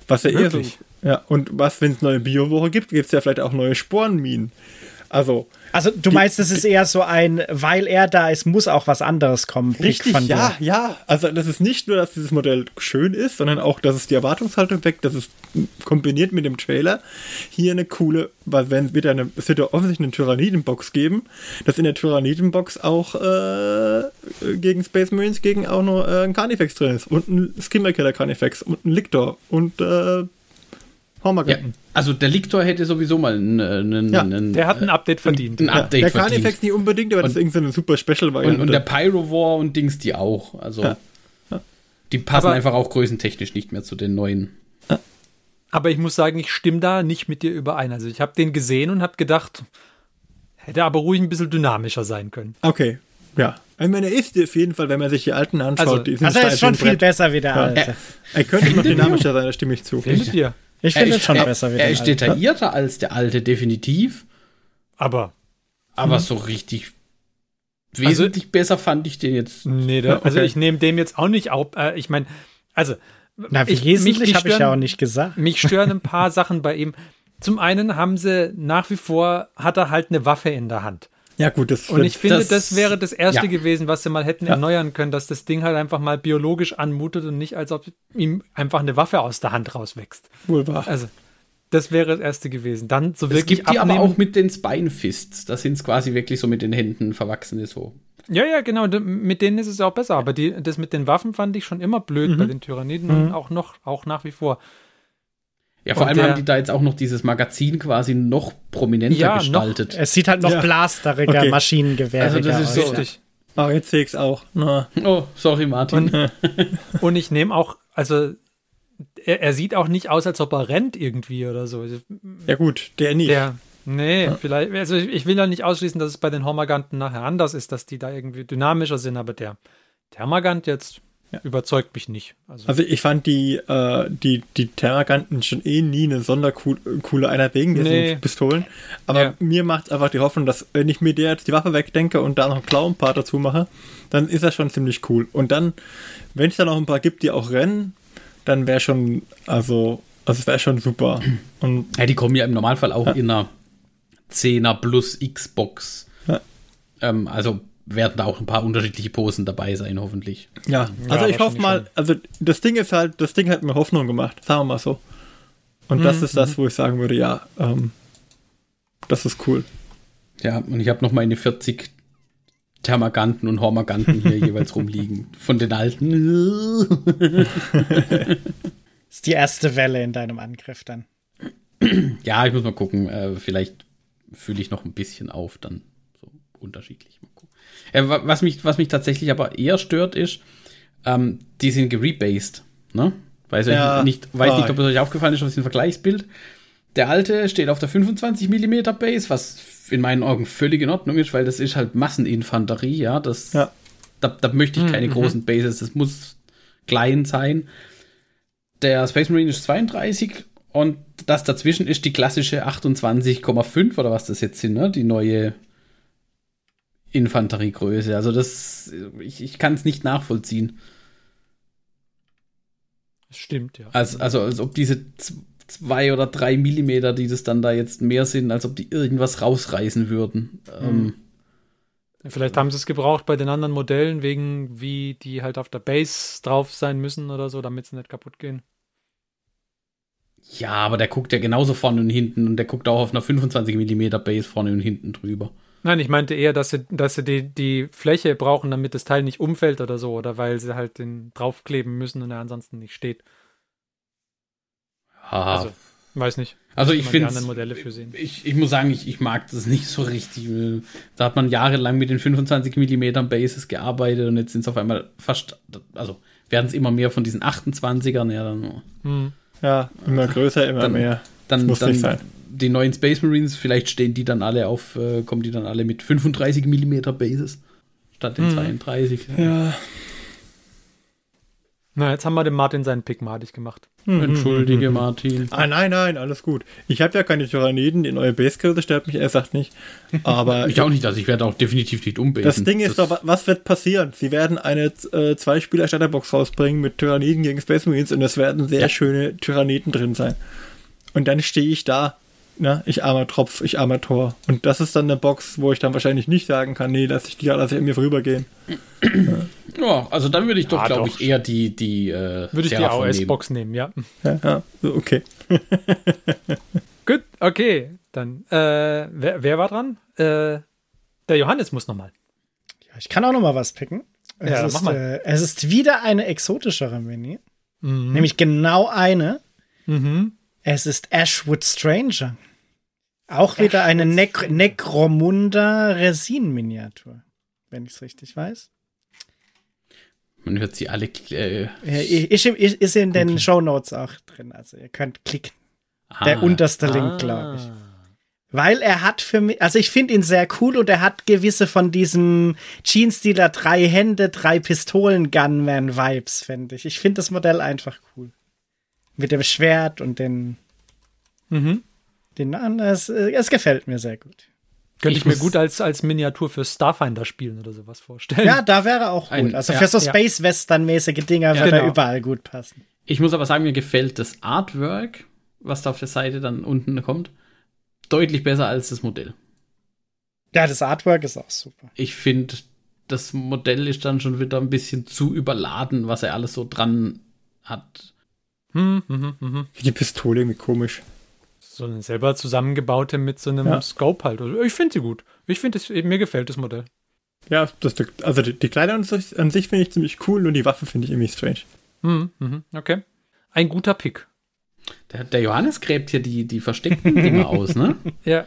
Was ja Wirklich? eher so. Ja, und was, wenn es neue Biowore gibt, gibt es ja vielleicht auch neue Sporenminen. Also, also du meinst, es ist eher so ein, weil er da ist, muss auch was anderes kommen. Richtig, ja, ja. Also das ist nicht nur, dass dieses Modell schön ist, sondern auch, dass es die Erwartungshaltung weckt, dass es kombiniert mit dem Trailer hier eine coole, weil wenn wird eine, es wird ja offensichtlich eine Tyranidenbox geben, dass in der Tyranidenbox auch äh, gegen Space Marines gegen auch noch äh, ein Carnifex drin ist und ein Skimmerkiller Carnifex und ein Lictor und äh, ja, also der Lictor hätte sowieso mal einen. ja, der hat ein Update verdient. Ein, ein Update ja, der verdient. Carnifex nicht unbedingt, aber und, das ist irgendwie so eine super Special Variante. Und, und der Pyro War und Dings die auch. Also ja. die passen aber, einfach auch größentechnisch nicht mehr zu den neuen. Aber ich muss sagen, ich stimme da nicht mit dir überein. Also ich habe den gesehen und habe gedacht, hätte aber ruhig ein bisschen dynamischer sein können. Okay, ja. Ich meine, er ist auf jeden Fall, wenn man sich die alten anschaut. Also, also er ist schon viel besser wie der alte. Er, er könnte noch dynamischer sein, da stimme ich zu. Findet ihr? Ich finde es schon er, besser. Wie er ist alte. detaillierter als der alte, definitiv. Aber. Aber hm. so richtig wesentlich also, besser fand ich den jetzt. Nee, da, also ich nehme dem jetzt auch nicht auf. Äh, ich meine, also. Na, ich, wesentlich habe ich ja auch nicht gesagt. Mich stören ein paar Sachen bei ihm. Zum einen haben sie nach wie vor, hat er halt eine Waffe in der Hand. Ja, gut, das Und ich finde, das, das wäre das Erste ja. gewesen, was sie mal hätten ja. erneuern können, dass das Ding halt einfach mal biologisch anmutet und nicht, als ob ihm einfach eine Waffe aus der Hand rauswächst. Wohl wahr. Also, das wäre das Erste gewesen. Dann so wirklich. Es gibt die aber auch mit den Spinefists. Das sind es quasi wirklich so mit den Händen verwachsene so. Ja, ja, genau. Mit denen ist es auch besser. Aber die, das mit den Waffen fand ich schon immer blöd mhm. bei den Tyranniden mhm. und auch noch, auch nach wie vor. Ja, vor und allem der, haben die da jetzt auch noch dieses Magazin quasi noch prominenter ja, gestaltet. Noch, es sieht halt noch ja. blasteriger, okay. maschinengewehriger Also das ist so. Richtig. Oh, jetzt sehe ich es auch. Na. Oh, sorry, Martin. Und, und ich nehme auch, also er, er, sieht auch nicht aus, als ob er rennt irgendwie oder so. Ja gut, der nicht. Der, nee, ja. vielleicht, also ich, ich, will ja nicht ausschließen, dass es bei den Hormaganten nachher anders ist, dass die da irgendwie dynamischer sind, aber der Thermagant jetzt, ja. Überzeugt mich nicht. Also, also ich fand die, äh, die, die Terraganten schon eh nie eine sondercoole einer wegen dieser nee. Pistolen. Aber ja. mir macht einfach die Hoffnung, dass wenn ich mir der jetzt die Waffe wegdenke und da noch einen Clown-Part dazu mache, dann ist das schon ziemlich cool. Und dann, wenn es da noch ein paar gibt, die auch rennen, dann wäre schon, also, also es wäre schon super. Und ja, die kommen ja im Normalfall auch ja. in einer 10er plus Xbox. Ja. Ähm, also werden da auch ein paar unterschiedliche Posen dabei sein, hoffentlich. Ja, also ja, ich hoffe mal, schon. also das Ding ist halt, das Ding hat mir Hoffnung gemacht, sagen wir mal so. Und mhm. das ist das, wo ich sagen würde, ja, ähm, das ist cool. Ja, und ich habe noch meine 40 Thermaganten und Hormaganten hier jeweils rumliegen. Von den alten. das ist die erste Welle in deinem Angriff dann. Ja, ich muss mal gucken. Äh, vielleicht fühle ich noch ein bisschen auf, dann so unterschiedlich. Äh, was, mich, was mich tatsächlich aber eher stört, ist, ähm, die sind gerebased. Ne? Weiß, ja. nicht, weiß oh. nicht, ob es euch aufgefallen ist, auf dem Vergleichsbild. Der alte steht auf der 25 mm Base, was in meinen Augen völlig in Ordnung ist, weil das ist halt Masseninfanterie, ja. Das, ja. Da, da möchte ich keine mhm. großen Bases, das muss klein sein. Der Space Marine ist 32 und das dazwischen ist die klassische 28,5 oder was das jetzt sind, ne? Die neue Infanteriegröße. Also das, ich, ich kann es nicht nachvollziehen. Das stimmt, ja. Also, also als ob diese zwei oder drei Millimeter, die das dann da jetzt mehr sind, als ob die irgendwas rausreißen würden. Mhm. Ähm, Vielleicht haben sie es gebraucht bei den anderen Modellen, wegen wie die halt auf der Base drauf sein müssen oder so, damit sie nicht kaputt gehen. Ja, aber der guckt ja genauso vorne und hinten und der guckt auch auf einer 25 mm Base vorne und hinten drüber. Nein, ich meinte eher, dass sie, dass sie die, die Fläche brauchen, damit das Teil nicht umfällt oder so, oder weil sie halt den draufkleben müssen und er ansonsten nicht steht. Ah. Also, weiß nicht. Also ich finde, ich, ich muss sagen, ich, ich mag das nicht so richtig. Da hat man jahrelang mit den 25 mm Bases gearbeitet und jetzt sind es auf einmal fast, also werden es immer mehr von diesen 28ern, ja dann. Hm. Ja, immer größer, immer dann, mehr. Dann, das muss dann, nicht sein die neuen Space Marines, vielleicht stehen die dann alle auf, äh, kommen die dann alle mit 35 mm Bases statt den hm. 32. Ja. Na, jetzt haben wir dem Martin seinen Pick madig gemacht. Mhm. Entschuldige, Martin. Ah, nein, nein, alles gut. Ich habe ja keine Tyranniden, die neue Base-Karte stört mich ehrlich nicht. Aber ich auch nicht, also ich werde auch definitiv nicht umbasen. Das Ding ist das doch, was wird passieren? Sie werden eine äh, Zwei-Spieler-Starterbox rausbringen mit Tyranniden gegen Space Marines und es werden sehr ja. schöne Tyranniden drin sein. Und dann stehe ich da ne, ich armer Tropf, ich armer Tor. Und das ist dann eine Box, wo ich dann wahrscheinlich nicht sagen kann, nee, lass ich die, lass ich an mir vorübergehen. ja. also dann würde ich doch, ja, glaube ich, eher die, die äh, Würde ich die AOS-Box nehmen. nehmen, ja. Ja, okay. Gut, okay. Dann, äh, wer, wer war dran? Äh, der Johannes muss nochmal. Ja, ich kann auch nochmal was picken. Es, ja, ist, äh, es ist wieder eine exotischere Mini. Mhm. Nämlich genau eine. Mhm. Es ist Ashwood Stranger. Auch wieder eine ne Necromunda Resin-Miniatur, wenn ich es richtig weiß. Man hört sie alle. Äh, ja, ich, ich, ist in den Show Notes auch drin. Also ihr könnt klicken. Ah, Der unterste Link, ah. glaube ich. Weil er hat für mich, also ich finde ihn sehr cool und er hat gewisse von diesem Jeans-Dealer drei Hände, drei Pistolen Gunman-Vibes, finde ich. Ich finde das Modell einfach cool. Mit dem Schwert und den. Mhm. Den, es, es gefällt mir sehr gut. Könnte ich, ich mir gut als, als Miniatur für Starfinder spielen oder sowas vorstellen. Ja, da wäre auch gut. also für ja, so Space-Western-mäßige Dinger ja, würde genau. er überall gut passen. Ich muss aber sagen, mir gefällt das Artwork, was da auf der Seite dann unten kommt, deutlich besser als das Modell. Ja, das Artwork ist auch super. Ich finde, das Modell ist dann schon wieder ein bisschen zu überladen, was er alles so dran hat. Hm, hm, hm, hm. Die Pistole irgendwie komisch. So eine selber zusammengebaute mit so einem ja. Scope halt. Also ich finde sie gut. Ich finde mir gefällt das Modell. Ja, das, also die, die Kleider an sich, an sich finde ich ziemlich cool und die Waffe finde ich irgendwie strange. Mhm, mhm, okay. Ein guter Pick. Der, der Johannes gräbt hier die, die versteckten Dinge aus, ne? Ja.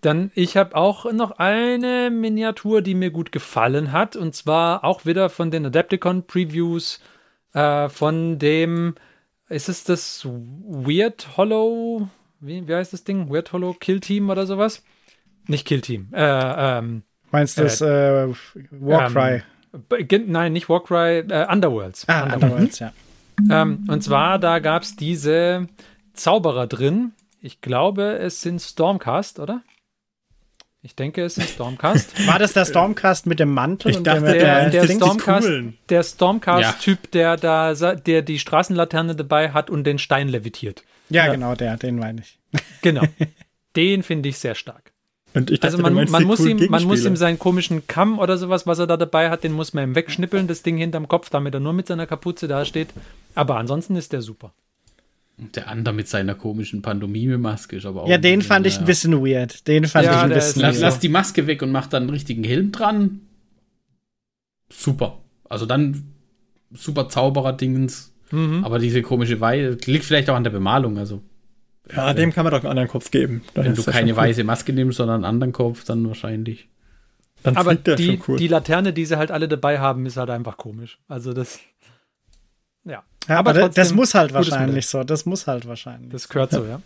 Dann, ich habe auch noch eine Miniatur, die mir gut gefallen hat. Und zwar auch wieder von den Adepticon-Previews äh, von dem, ist es das Weird Hollow wie, wie heißt das Ding? Weird Hollow Kill Team oder sowas? Nicht Kill Team. Äh, ähm, Meinst du das äh, äh, Warcry? Ähm, nein, nicht Warcry, äh, Underworlds. Ah, Underworlds, ja. Ähm, und zwar, da gab es diese Zauberer drin. Ich glaube, es sind Stormcast, oder? Ich denke, es ist Stormcast. War das der Stormcast mit dem Mantel? Ich dachte, der, der, der Stormcast, der Stormcast-Typ, der da, der die Straßenlaterne dabei hat und den Stein levitiert. Ja, ja. genau, der, den meine ich. Genau. Den finde ich sehr stark. Dachte, also man, man muss ihm, man muss ihm seinen komischen Kamm oder sowas, was er da dabei hat, den muss man ihm wegschnippeln, das Ding hinterm Kopf, damit er nur mit seiner Kapuze dasteht. Aber ansonsten ist der super. Der andere mit seiner komischen Pantomime-Maske ist aber auch. Ja, den fand ich ein bisschen weird. Den fand ja, ich ein bisschen lass, lass die Maske weg und mach dann einen richtigen Helm dran. Super. Also dann super Zauberer-Dingens. Mhm. Aber diese komische Weiße liegt vielleicht auch an der Bemalung. Also ja, äh, dem kann man doch einen anderen Kopf geben. Dann wenn du keine weiße cool. Maske nimmst, sondern einen anderen Kopf, dann wahrscheinlich. Dann Aber die, cool. die Laterne, die sie halt alle dabei haben, ist halt einfach komisch. Also das. Ja. ja aber, aber das muss halt wahrscheinlich so. Das muss halt wahrscheinlich. Das gehört so, ja.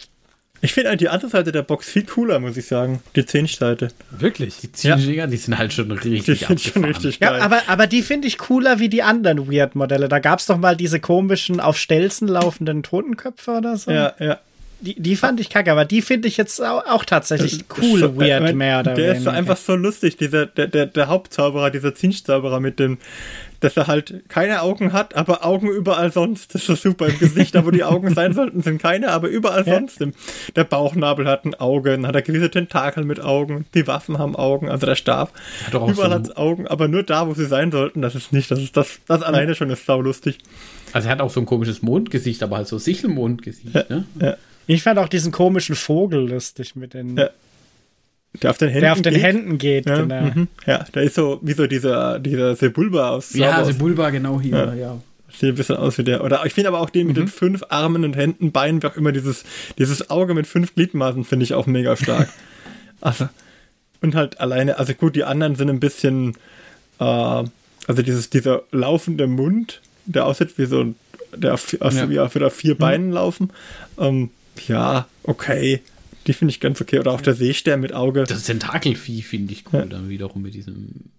Ich finde halt die andere Seite der Box viel cooler, muss ich sagen. Die Zinch-Seite. Wirklich? Die Zinch-Dinger, ja. die sind halt schon richtig die schon richtig geil. Ja, aber, aber die finde ich cooler wie die anderen Weird-Modelle. Da gab es doch mal diese komischen, auf Stelzen laufenden Totenköpfe oder so. Ja, ja. Die, die fand ich kacke, aber die finde ich jetzt auch, auch tatsächlich cool, das, weird, äh, mehr oder Der weniger. ist so einfach so lustig, dieser, der, der, der Hauptzauberer, dieser Zinch-Zauberer mit dem, dass er halt keine Augen hat, aber Augen überall sonst. Das ist so super. Im Gesicht, da wo die Augen sein sollten, sind keine, aber überall ja. sonst. Der Bauchnabel hat ein Auge, dann hat er gewisse Tentakel mit Augen, die Waffen haben Augen, also der Stab. Hat überall so hat es Augen, aber nur da, wo sie sein sollten, das ist nicht. Das ist das, das alleine schon ist saulustig. Also er hat auch so ein komisches Mondgesicht, aber halt so Sichelmondgesicht, ja, ne? Ja. Ich fand auch diesen komischen Vogel lustig mit den. Ja. Der auf den Händen der auf den geht. Händen geht, ja, genau. Mhm. Ja, der ist so wie so dieser, dieser Sebulba aus. Ja, Sebulba, genau hier, ja. ja. Sieht ein bisschen aus wie der. Oder ich finde aber auch den mhm. mit den mhm. fünf Armen und Händen, Beinen, wie auch immer, dieses, dieses Auge mit fünf Gliedmaßen finde ich auch mega stark. also, und halt alleine, also gut, die anderen sind ein bisschen, äh, also dieses, dieser laufende Mund, der aussieht wie so ein, der auf, also ja. wie auf, vier mhm. Beinen laufen. Ähm, ja, okay. Die finde ich ganz okay. Oder auch der Seestern mit Auge. Das Tentakelvieh finde ich cool, ja. dann wiederum mit diesem,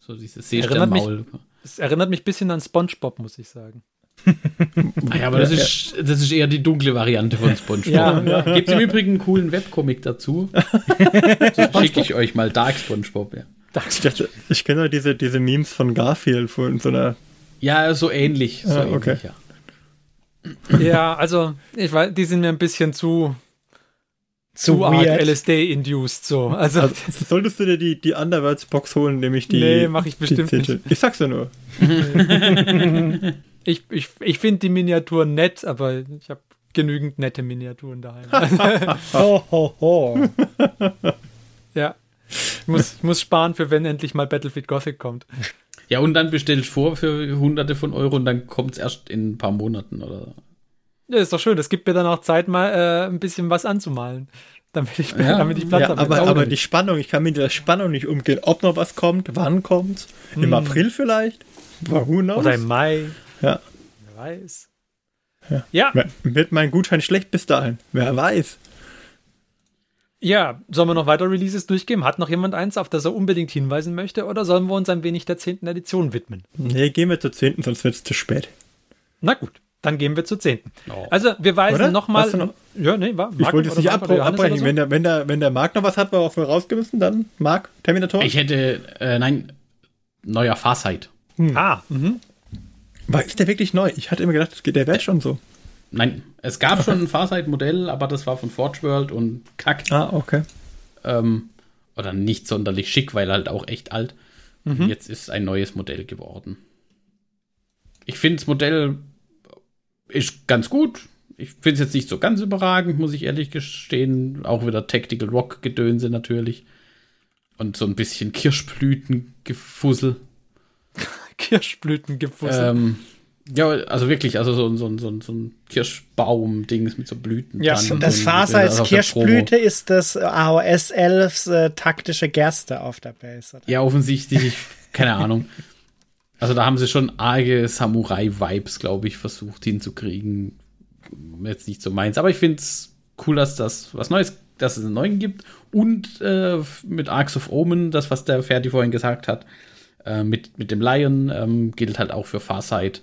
so dieses Seesternmaul. Es erinnert mich ein bisschen an Spongebob, muss ich sagen. ah ja, aber das, ist, das ist eher die dunkle Variante von SpongeBob. ja, ja. Gibt es im Übrigen einen coolen Webcomic dazu? das schicke ich euch mal Dark SpongeBob, ja. Ich, dachte, ich kenne nur diese, diese Memes von Garfield von so einer. Ja, so ähnlich. So ah, okay. ähnlich, ja. ja, also, ich weiß, die sind mir ein bisschen zu zu arg LSD-induced so. Also, also, solltest du dir die, die Underworlds-Box holen, nämlich die. Nee, mach ich bestimmt nicht. Ich sag's ja nur. ich ich, ich finde die Miniaturen nett, aber ich habe genügend nette Miniaturen daheim. ho, ho, ho. ja. Ich muss, ich muss sparen für wenn endlich mal Battlefield Gothic kommt. Ja, und dann bestellst du vor für hunderte von Euro und dann kommt es erst in ein paar Monaten oder ja, ist doch schön. Das gibt mir dann auch Zeit, mal äh, ein bisschen was anzumalen. Damit ich, ja, damit ich Platz ja, habe. Aber, aber die Spannung, ich kann mit der Spannung nicht umgehen. Ob noch was kommt, wann kommt Im hm. April vielleicht? Who knows? Oder im Mai. Ja. Wer weiß. Ja. ja. Wird mein Gutschein schlecht bis dahin? Wer weiß. Ja, sollen wir noch weiter Releases durchgehen? Hat noch jemand eins, auf das er unbedingt hinweisen möchte? Oder sollen wir uns ein wenig der 10. Edition widmen? Nee, gehen wir zur 10., sonst wird es zu spät. Na gut. Dann gehen wir zur 10. Oh. Also, wir weisen nochmal. Noch? Ja, nee, war. Mark ich wollte es nicht ab abbrechen. So? Wenn, der, wenn, der, wenn der Marc noch was hat, worauf wir rausgewissen, dann Marc, Terminator? Ich hätte, äh, nein, neuer Farsight. Hm. Ah, mhm. War, ist der wirklich neu? Ich hatte immer gedacht, der wäre schon so. Nein, es gab schon ein Farsight-Modell, aber das war von Forge World und kack. Ah, okay. Ähm, oder nicht sonderlich schick, weil halt auch echt alt. Mhm. Jetzt ist ein neues Modell geworden. Ich finde das Modell ist ganz gut. Ich finde es jetzt nicht so ganz überragend, muss ich ehrlich gestehen. Auch wieder Tactical Rock-Gedönse natürlich. Und so ein bisschen Kirschblütengefussel. Kirschblütengefussel. Ähm, ja, also wirklich, also so, so, so, so ein Kirschbaum-Dings mit so Blüten. Ja, das Faser als Kirschblüte ist das AOS 11 äh, taktische Gerste auf der Base. Oder? Ja, offensichtlich, keine Ahnung. Also da haben sie schon arge Samurai-Vibes, glaube ich, versucht hinzukriegen. Jetzt nicht so meins, aber ich finde es cool, dass das was Neues, dass es einen neuen gibt. Und äh, mit Arcs of Omen, das, was der Ferdi vorhin gesagt hat, äh, mit, mit dem Lion, ähm, gilt halt auch für Farsight.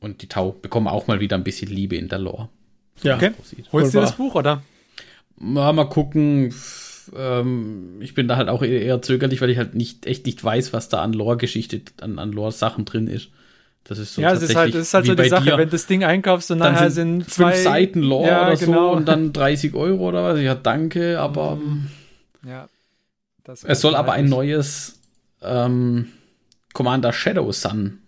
Und die Tau bekommen auch mal wieder ein bisschen Liebe in der Lore. Ja, okay. Holst du das Buch, oder? Mal, mal gucken ähm, ich bin da halt auch eher zögerlich, weil ich halt nicht echt nicht weiß, was da an Lore-Geschichte, an, an Lore-Sachen drin ist. Das ist so ja, es ist halt, es ist halt so die Sache, dir. wenn du das Ding einkaufst und dann nachher sind, sind zwei Seiten Lore ja, oder genau. so und dann 30 Euro oder was. Ja, danke, aber mhm. ja, es soll aber ein neues ähm, Commander Shadow Sun,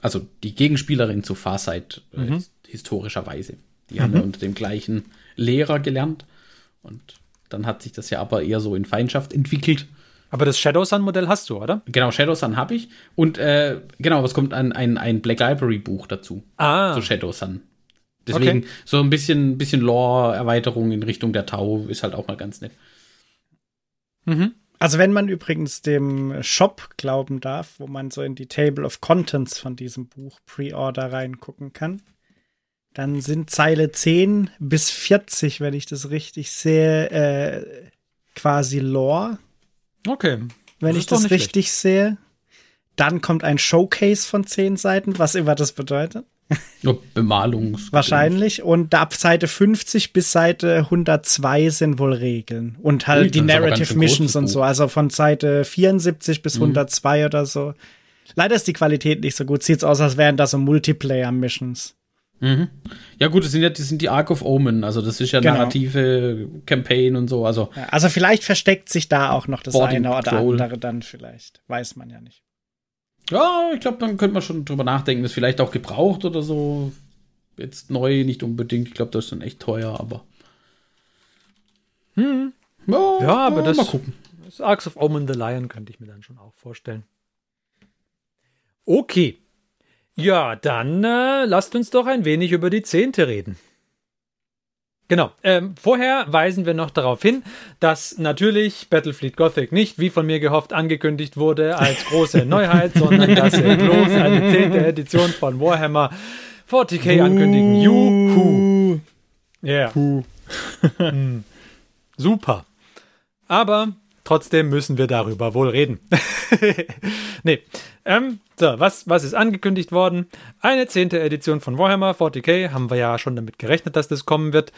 also die Gegenspielerin zu Farsight äh, mhm. historischerweise. Die mhm. haben ja unter dem gleichen Lehrer gelernt und dann hat sich das ja aber eher so in Feindschaft entwickelt. Aber das Shadow Sun Modell hast du, oder? Genau, Shadow Sun habe ich. Und äh, genau, was kommt ein, ein, ein Black Library Buch dazu. Ah. Zu Shadow Sun. Deswegen okay. so ein bisschen, bisschen Lore-Erweiterung in Richtung der Tau ist halt auch mal ganz nett. Mhm. Also wenn man übrigens dem Shop glauben darf, wo man so in die Table of Contents von diesem Buch Pre-Order reingucken kann, dann sind Zeile 10 bis 40, wenn ich das richtig sehe, äh, quasi Lore. Okay. Wenn das ich das richtig schlecht. sehe. Dann kommt ein Showcase von 10 Seiten, was immer das bedeutet. Bemalungs. Wahrscheinlich. Und ab Seite 50 bis Seite 102 sind wohl Regeln. Und halt Ui, die Narrative Missions und so. Also von Seite 74 bis mhm. 102 oder so. Leider ist die Qualität nicht so gut. Sieht's aus, als wären da so Multiplayer-Missions. Mhm. Ja, gut, das sind ja das sind die Arc of Omen, also das ist ja genau. narrative Campaign und so. Also, ja, also vielleicht versteckt sich da auch noch das Boarding eine oder Troll. andere dann vielleicht. Weiß man ja nicht. Ja, ich glaube, dann könnte man schon drüber nachdenken, das vielleicht auch gebraucht oder so. Jetzt neu nicht unbedingt. Ich glaube, das ist dann echt teuer, aber. Hm. Ja, ja aber ja, das. Mal gucken. Das Arcs of Omen the Lion könnte ich mir dann schon auch vorstellen. Okay. Ja, dann äh, lasst uns doch ein wenig über die Zehnte reden. Genau. Ähm, vorher weisen wir noch darauf hin, dass natürlich Battlefleet Gothic nicht, wie von mir gehofft, angekündigt wurde als große Neuheit, sondern dass wir bloß eine zehnte Edition von Warhammer 40k ankündigen. Juhu. Ja. Yeah. hm. Super. Aber trotzdem müssen wir darüber wohl reden. nee. Ähm, so, was, was ist angekündigt worden? Eine zehnte Edition von Warhammer 40k, haben wir ja schon damit gerechnet, dass das kommen wird.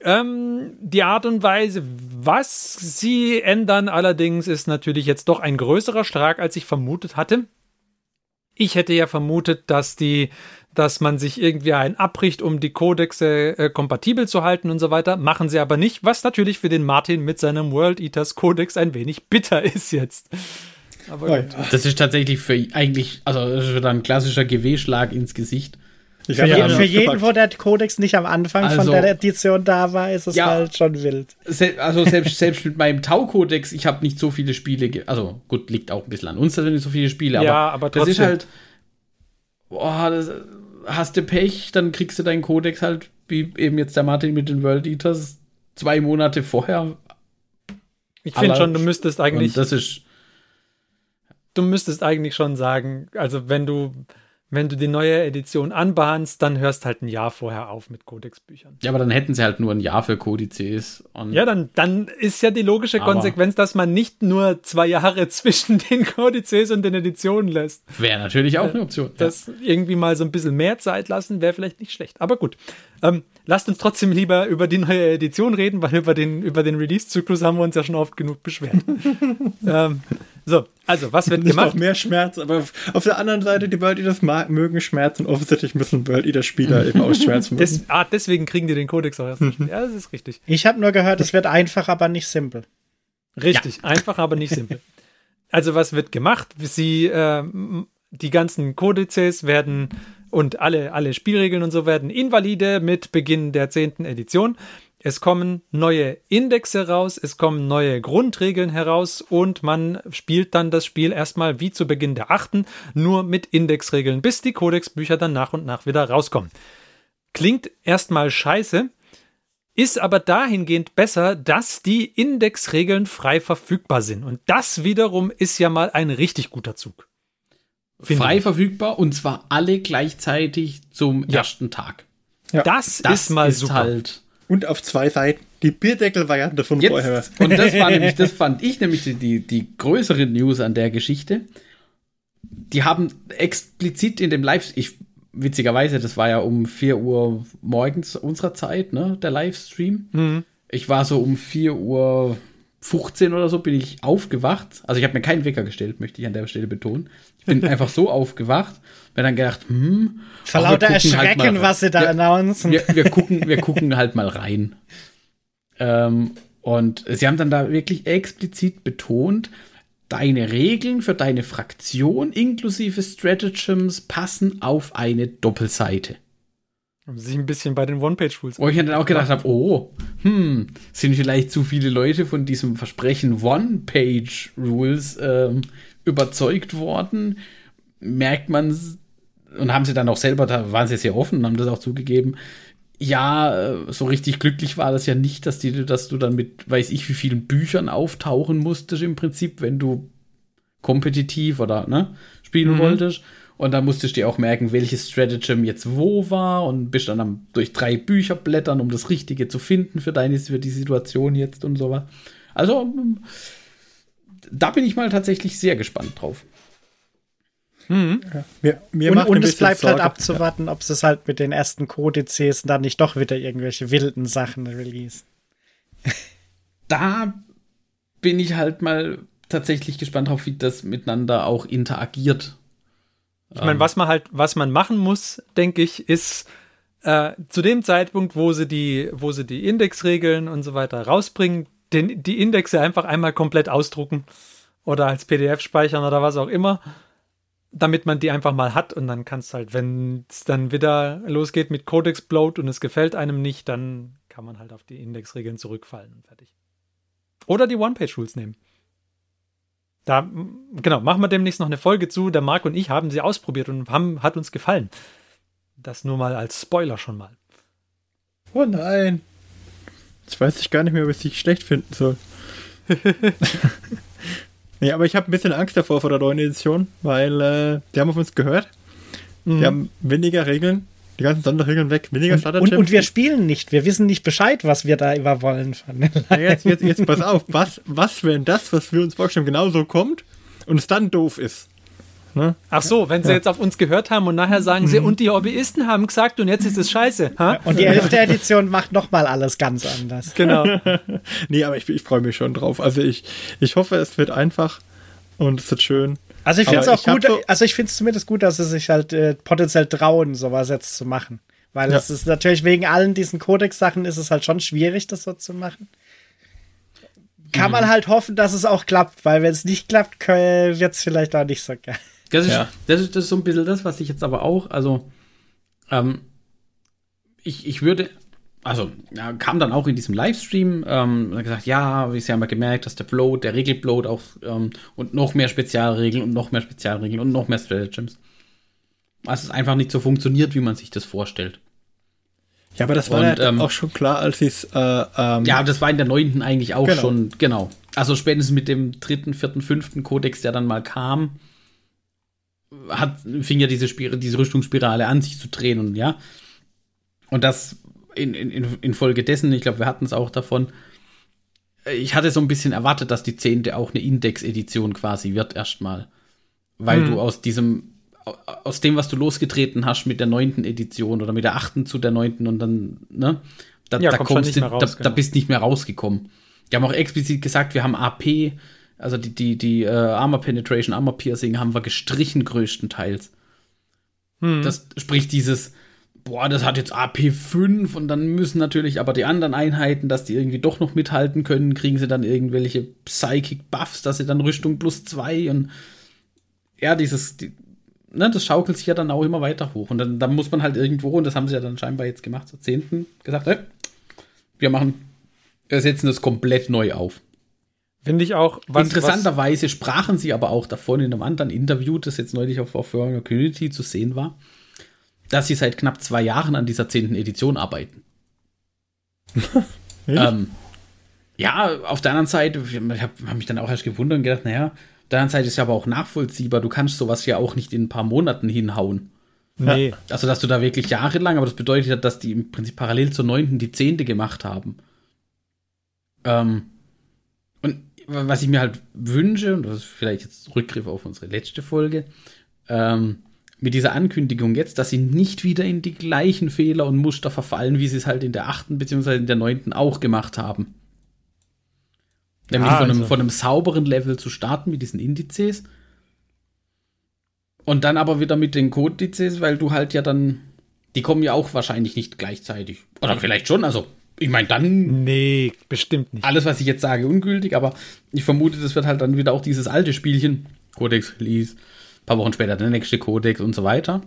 Ähm, die Art und Weise, was sie ändern allerdings, ist natürlich jetzt doch ein größerer Schlag, als ich vermutet hatte. Ich hätte ja vermutet, dass die, dass man sich irgendwie ein abbricht, um die Codexe äh, kompatibel zu halten und so weiter. Machen sie aber nicht, was natürlich für den Martin mit seinem World Eaters Codex ein wenig bitter ist jetzt. Aber das ist tatsächlich für eigentlich, also das ist wieder ein klassischer GW-Schlag ins Gesicht. Ich für, jeden, für jeden, wo der Kodex nicht am Anfang also, von der Edition da war, ist es ja, halt schon wild. Se also selbst, selbst mit meinem Tau-Kodex, ich habe nicht so viele Spiele, also gut, liegt auch ein bisschen an uns, dass wir nicht so viele Spiele, aber, ja, aber das ist halt, boah, das, hast du Pech, dann kriegst du deinen Kodex halt, wie eben jetzt der Martin mit den World Eaters, zwei Monate vorher. Ich finde schon, du müsstest eigentlich. Und das ist. Du müsstest eigentlich schon sagen, also wenn du wenn du die neue Edition anbahnst, dann hörst halt ein Jahr vorher auf mit Codex-Büchern. Ja, aber dann hätten sie halt nur ein Jahr für Kodizes. ja, dann, dann ist ja die logische Konsequenz, dass man nicht nur zwei Jahre zwischen den Kodizes und den Editionen lässt. Wäre natürlich auch eine Option. Das ja. irgendwie mal so ein bisschen mehr Zeit lassen, wäre vielleicht nicht schlecht. Aber gut. Ähm, lasst uns trotzdem lieber über die neue Edition reden, weil über den, über den Release-Zyklus haben wir uns ja schon oft genug beschwert. ähm, so, also, was wird Nicht gemacht? Noch mehr Schmerz, aber auf der anderen Seite, die World Eaters mögen Schmerzen. Offensichtlich müssen World Eater Spieler eben ausschmerzen müssen. Des, ah, deswegen kriegen die den Kodex auch erst nicht. Mhm. Ja, das ist richtig. Ich habe nur gehört, es wird einfach, aber nicht simpel. Richtig, ja. einfach, aber nicht simpel. Also, was wird gemacht? Sie, äh, die ganzen Kodizes werden und alle, alle Spielregeln und so werden invalide mit Beginn der zehnten Edition. Es kommen neue Indexe raus, es kommen neue Grundregeln heraus und man spielt dann das Spiel erstmal wie zu Beginn der achten, nur mit Indexregeln, bis die Codexbücher dann nach und nach wieder rauskommen. Klingt erstmal scheiße, ist aber dahingehend besser, dass die Indexregeln frei verfügbar sind. Und das wiederum ist ja mal ein richtig guter Zug. Frei ich. verfügbar und zwar alle gleichzeitig zum ja. ersten Tag. Ja. Das, das, ist mal ist super. Halt und auf zwei Seiten die Bierdeckel-Variante von Jetzt, vorher. Und das war nämlich, das fand ich nämlich die, die, die größere News an der Geschichte. Die haben explizit in dem Live, ich witzigerweise, das war ja um 4 Uhr morgens unserer Zeit, ne, der Livestream. Mhm. Ich war so um 4 Uhr 15 oder so bin ich aufgewacht. Also ich habe mir keinen Wecker gestellt, möchte ich an der Stelle betonen. Ich bin einfach so aufgewacht, mir dann gedacht, hm. Vor lauter halt Erschrecken, halt was sie da wir, announcen. Wir, wir, gucken, wir gucken halt mal rein. Ähm, und sie haben dann da wirklich explizit betont, deine Regeln für deine Fraktion inklusive Stratagems passen auf eine Doppelseite. Haben sich ein bisschen bei den One-Page-Rules. Wo ich dann auch gedacht habe, oh, hm, sind vielleicht zu viele Leute von diesem Versprechen One-Page-Rules ähm, überzeugt worden? Merkt man und haben sie dann auch selber, da waren sie sehr offen und haben das auch zugegeben. Ja, äh, so richtig glücklich war das ja nicht, dass, die, dass du dann mit, weiß ich, wie vielen Büchern auftauchen musstest im Prinzip, wenn du kompetitiv oder ne, spielen mhm. wolltest. Und da musstest du dir auch merken, welches Stratagem jetzt wo war und bist dann am, durch drei Bücher blättern, um das Richtige zu finden für deine, für die Situation jetzt und so was. Also, da bin ich mal tatsächlich sehr gespannt drauf. Mhm. Ja. Mir, mir und, und es bleibt halt Sorge. halt abzuwarten, ja. ob es halt mit den ersten Kodizes dann nicht doch wieder irgendwelche wilden Sachen release. da bin ich halt mal tatsächlich gespannt drauf, wie das miteinander auch interagiert. Ich meine, ähm. was man halt, was man machen muss, denke ich, ist äh, zu dem Zeitpunkt, wo sie die, wo sie die Indexregeln und so weiter rausbringen, den, die Indexe einfach einmal komplett ausdrucken oder als PDF speichern oder was auch immer, damit man die einfach mal hat und dann kannst halt, wenn es dann wieder losgeht mit Codex Bloat und es gefällt einem nicht, dann kann man halt auf die Indexregeln zurückfallen und fertig. Oder die One-Page-Rules nehmen. Da, genau, machen wir demnächst noch eine Folge zu. Der Marc und ich haben sie ausprobiert und haben, hat uns gefallen. Das nur mal als Spoiler schon mal. Oh nein. Jetzt weiß ich gar nicht mehr, was ich schlecht finden soll. nee, aber ich habe ein bisschen Angst davor vor der neuen Edition, weil äh, die haben auf uns gehört. Mhm. Die haben weniger Regeln. Die ganzen Sonderregeln weg, weniger Starter und, und, und wir spielen nicht. Wir wissen nicht Bescheid, was wir da immer wollen. Ja, jetzt, jetzt, jetzt pass auf, was, was, wenn das, was wir uns vorstellen, genauso kommt und es dann doof ist? Ne? Ach so, wenn sie ja. jetzt auf uns gehört haben und nachher sagen sie, mhm. und die Hobbyisten haben gesagt und jetzt ist es scheiße. Ha? Und die elfte Edition macht nochmal alles ganz anders. Genau. nee, aber ich, ich freue mich schon drauf. Also ich, ich hoffe, es wird einfach und es wird schön. Also ich finde es auch gut, so also ich finde es zumindest gut, dass sie sich halt äh, potenziell trauen, sowas jetzt zu machen. Weil ja. es ist natürlich wegen allen diesen Codex-Sachen ist es halt schon schwierig, das so zu machen. Kann mhm. man halt hoffen, dass es auch klappt, weil wenn es nicht klappt, wird es vielleicht auch nicht so geil. Das ist, ja. das, ist, das ist so ein bisschen das, was ich jetzt aber auch, also ähm, ich, ich würde, also ja, kam dann auch in diesem Livestream ähm, und gesagt, ja, wie Sie haben ja gemerkt, dass der Bloat, der Regelbloat auch ähm, und noch mehr Spezialregeln und noch mehr Spezialregeln und noch mehr Stratagems. Also es einfach nicht so funktioniert, wie man sich das vorstellt. Ja, aber das war und, ja ähm, auch schon klar, als sie es. Äh, ähm, ja, das war in der neunten eigentlich auch genau. schon, genau. Also spätestens mit dem dritten, vierten, fünften Kodex, der dann mal kam, hat, fing ja diese, Spir diese Rüstungsspirale an, sich zu drehen und ja. Und das in, in, infolgedessen, ich glaube, wir hatten es auch davon, ich hatte so ein bisschen erwartet, dass die zehnte auch eine Index-Edition quasi wird, erstmal. Weil hm. du aus diesem, aus dem, was du losgetreten hast mit der neunten Edition oder mit der achten zu der neunten und dann, ne, da, ja, da kommst du, raus, da, genau. da bist nicht mehr rausgekommen. Die haben auch explizit gesagt, wir haben AP, also die, die, die äh, Armor Penetration, Armor Piercing haben wir gestrichen größtenteils. Hm. Das spricht dieses, boah, das hat jetzt AP5 und dann müssen natürlich aber die anderen Einheiten, dass die irgendwie doch noch mithalten können, kriegen sie dann irgendwelche Psychic Buffs, dass sie dann Rüstung plus 2 und ja, dieses, die, ne, das schaukelt sich ja dann auch immer weiter hoch und dann, dann muss man halt irgendwo, und das haben sie ja dann scheinbar jetzt gemacht, zur 10. gesagt, hey, wir machen, wir setzen das komplett neu auf. Finde ich auch. Was, Interessanterweise was sprachen sie aber auch davon in einem anderen Interview, das jetzt neulich auf, auf Community zu sehen war, dass sie seit knapp zwei Jahren an dieser zehnten Edition arbeiten. ähm, ja, auf der anderen Seite, ich habe hab mich dann auch erst gewundert und gedacht, naja, auf der anderen Seite ist ja aber auch nachvollziehbar, du kannst sowas ja auch nicht in ein paar Monaten hinhauen. Nee. Also, dass du da wirklich jahrelang, aber das bedeutet ja, dass die im Prinzip parallel zur neunten die zehnte gemacht haben. Ähm, und was ich mir halt wünsche, und das ist vielleicht jetzt Rückgriff auf unsere letzte Folge, ähm, mit dieser Ankündigung jetzt, dass sie nicht wieder in die gleichen Fehler und Muster verfallen, wie sie es halt in der achten bzw. in der neunten auch gemacht haben. Nämlich ah, von, einem, also. von einem sauberen Level zu starten mit diesen Indizes. Und dann aber wieder mit den Kodizes, weil du halt ja dann. Die kommen ja auch wahrscheinlich nicht gleichzeitig. Oder vielleicht schon, also ich meine, dann. Nee, bestimmt nicht. Alles, was ich jetzt sage, ungültig, aber ich vermute, das wird halt dann wieder auch dieses alte Spielchen. Codex Release, ein paar Wochen später der nächste Codex und so weiter.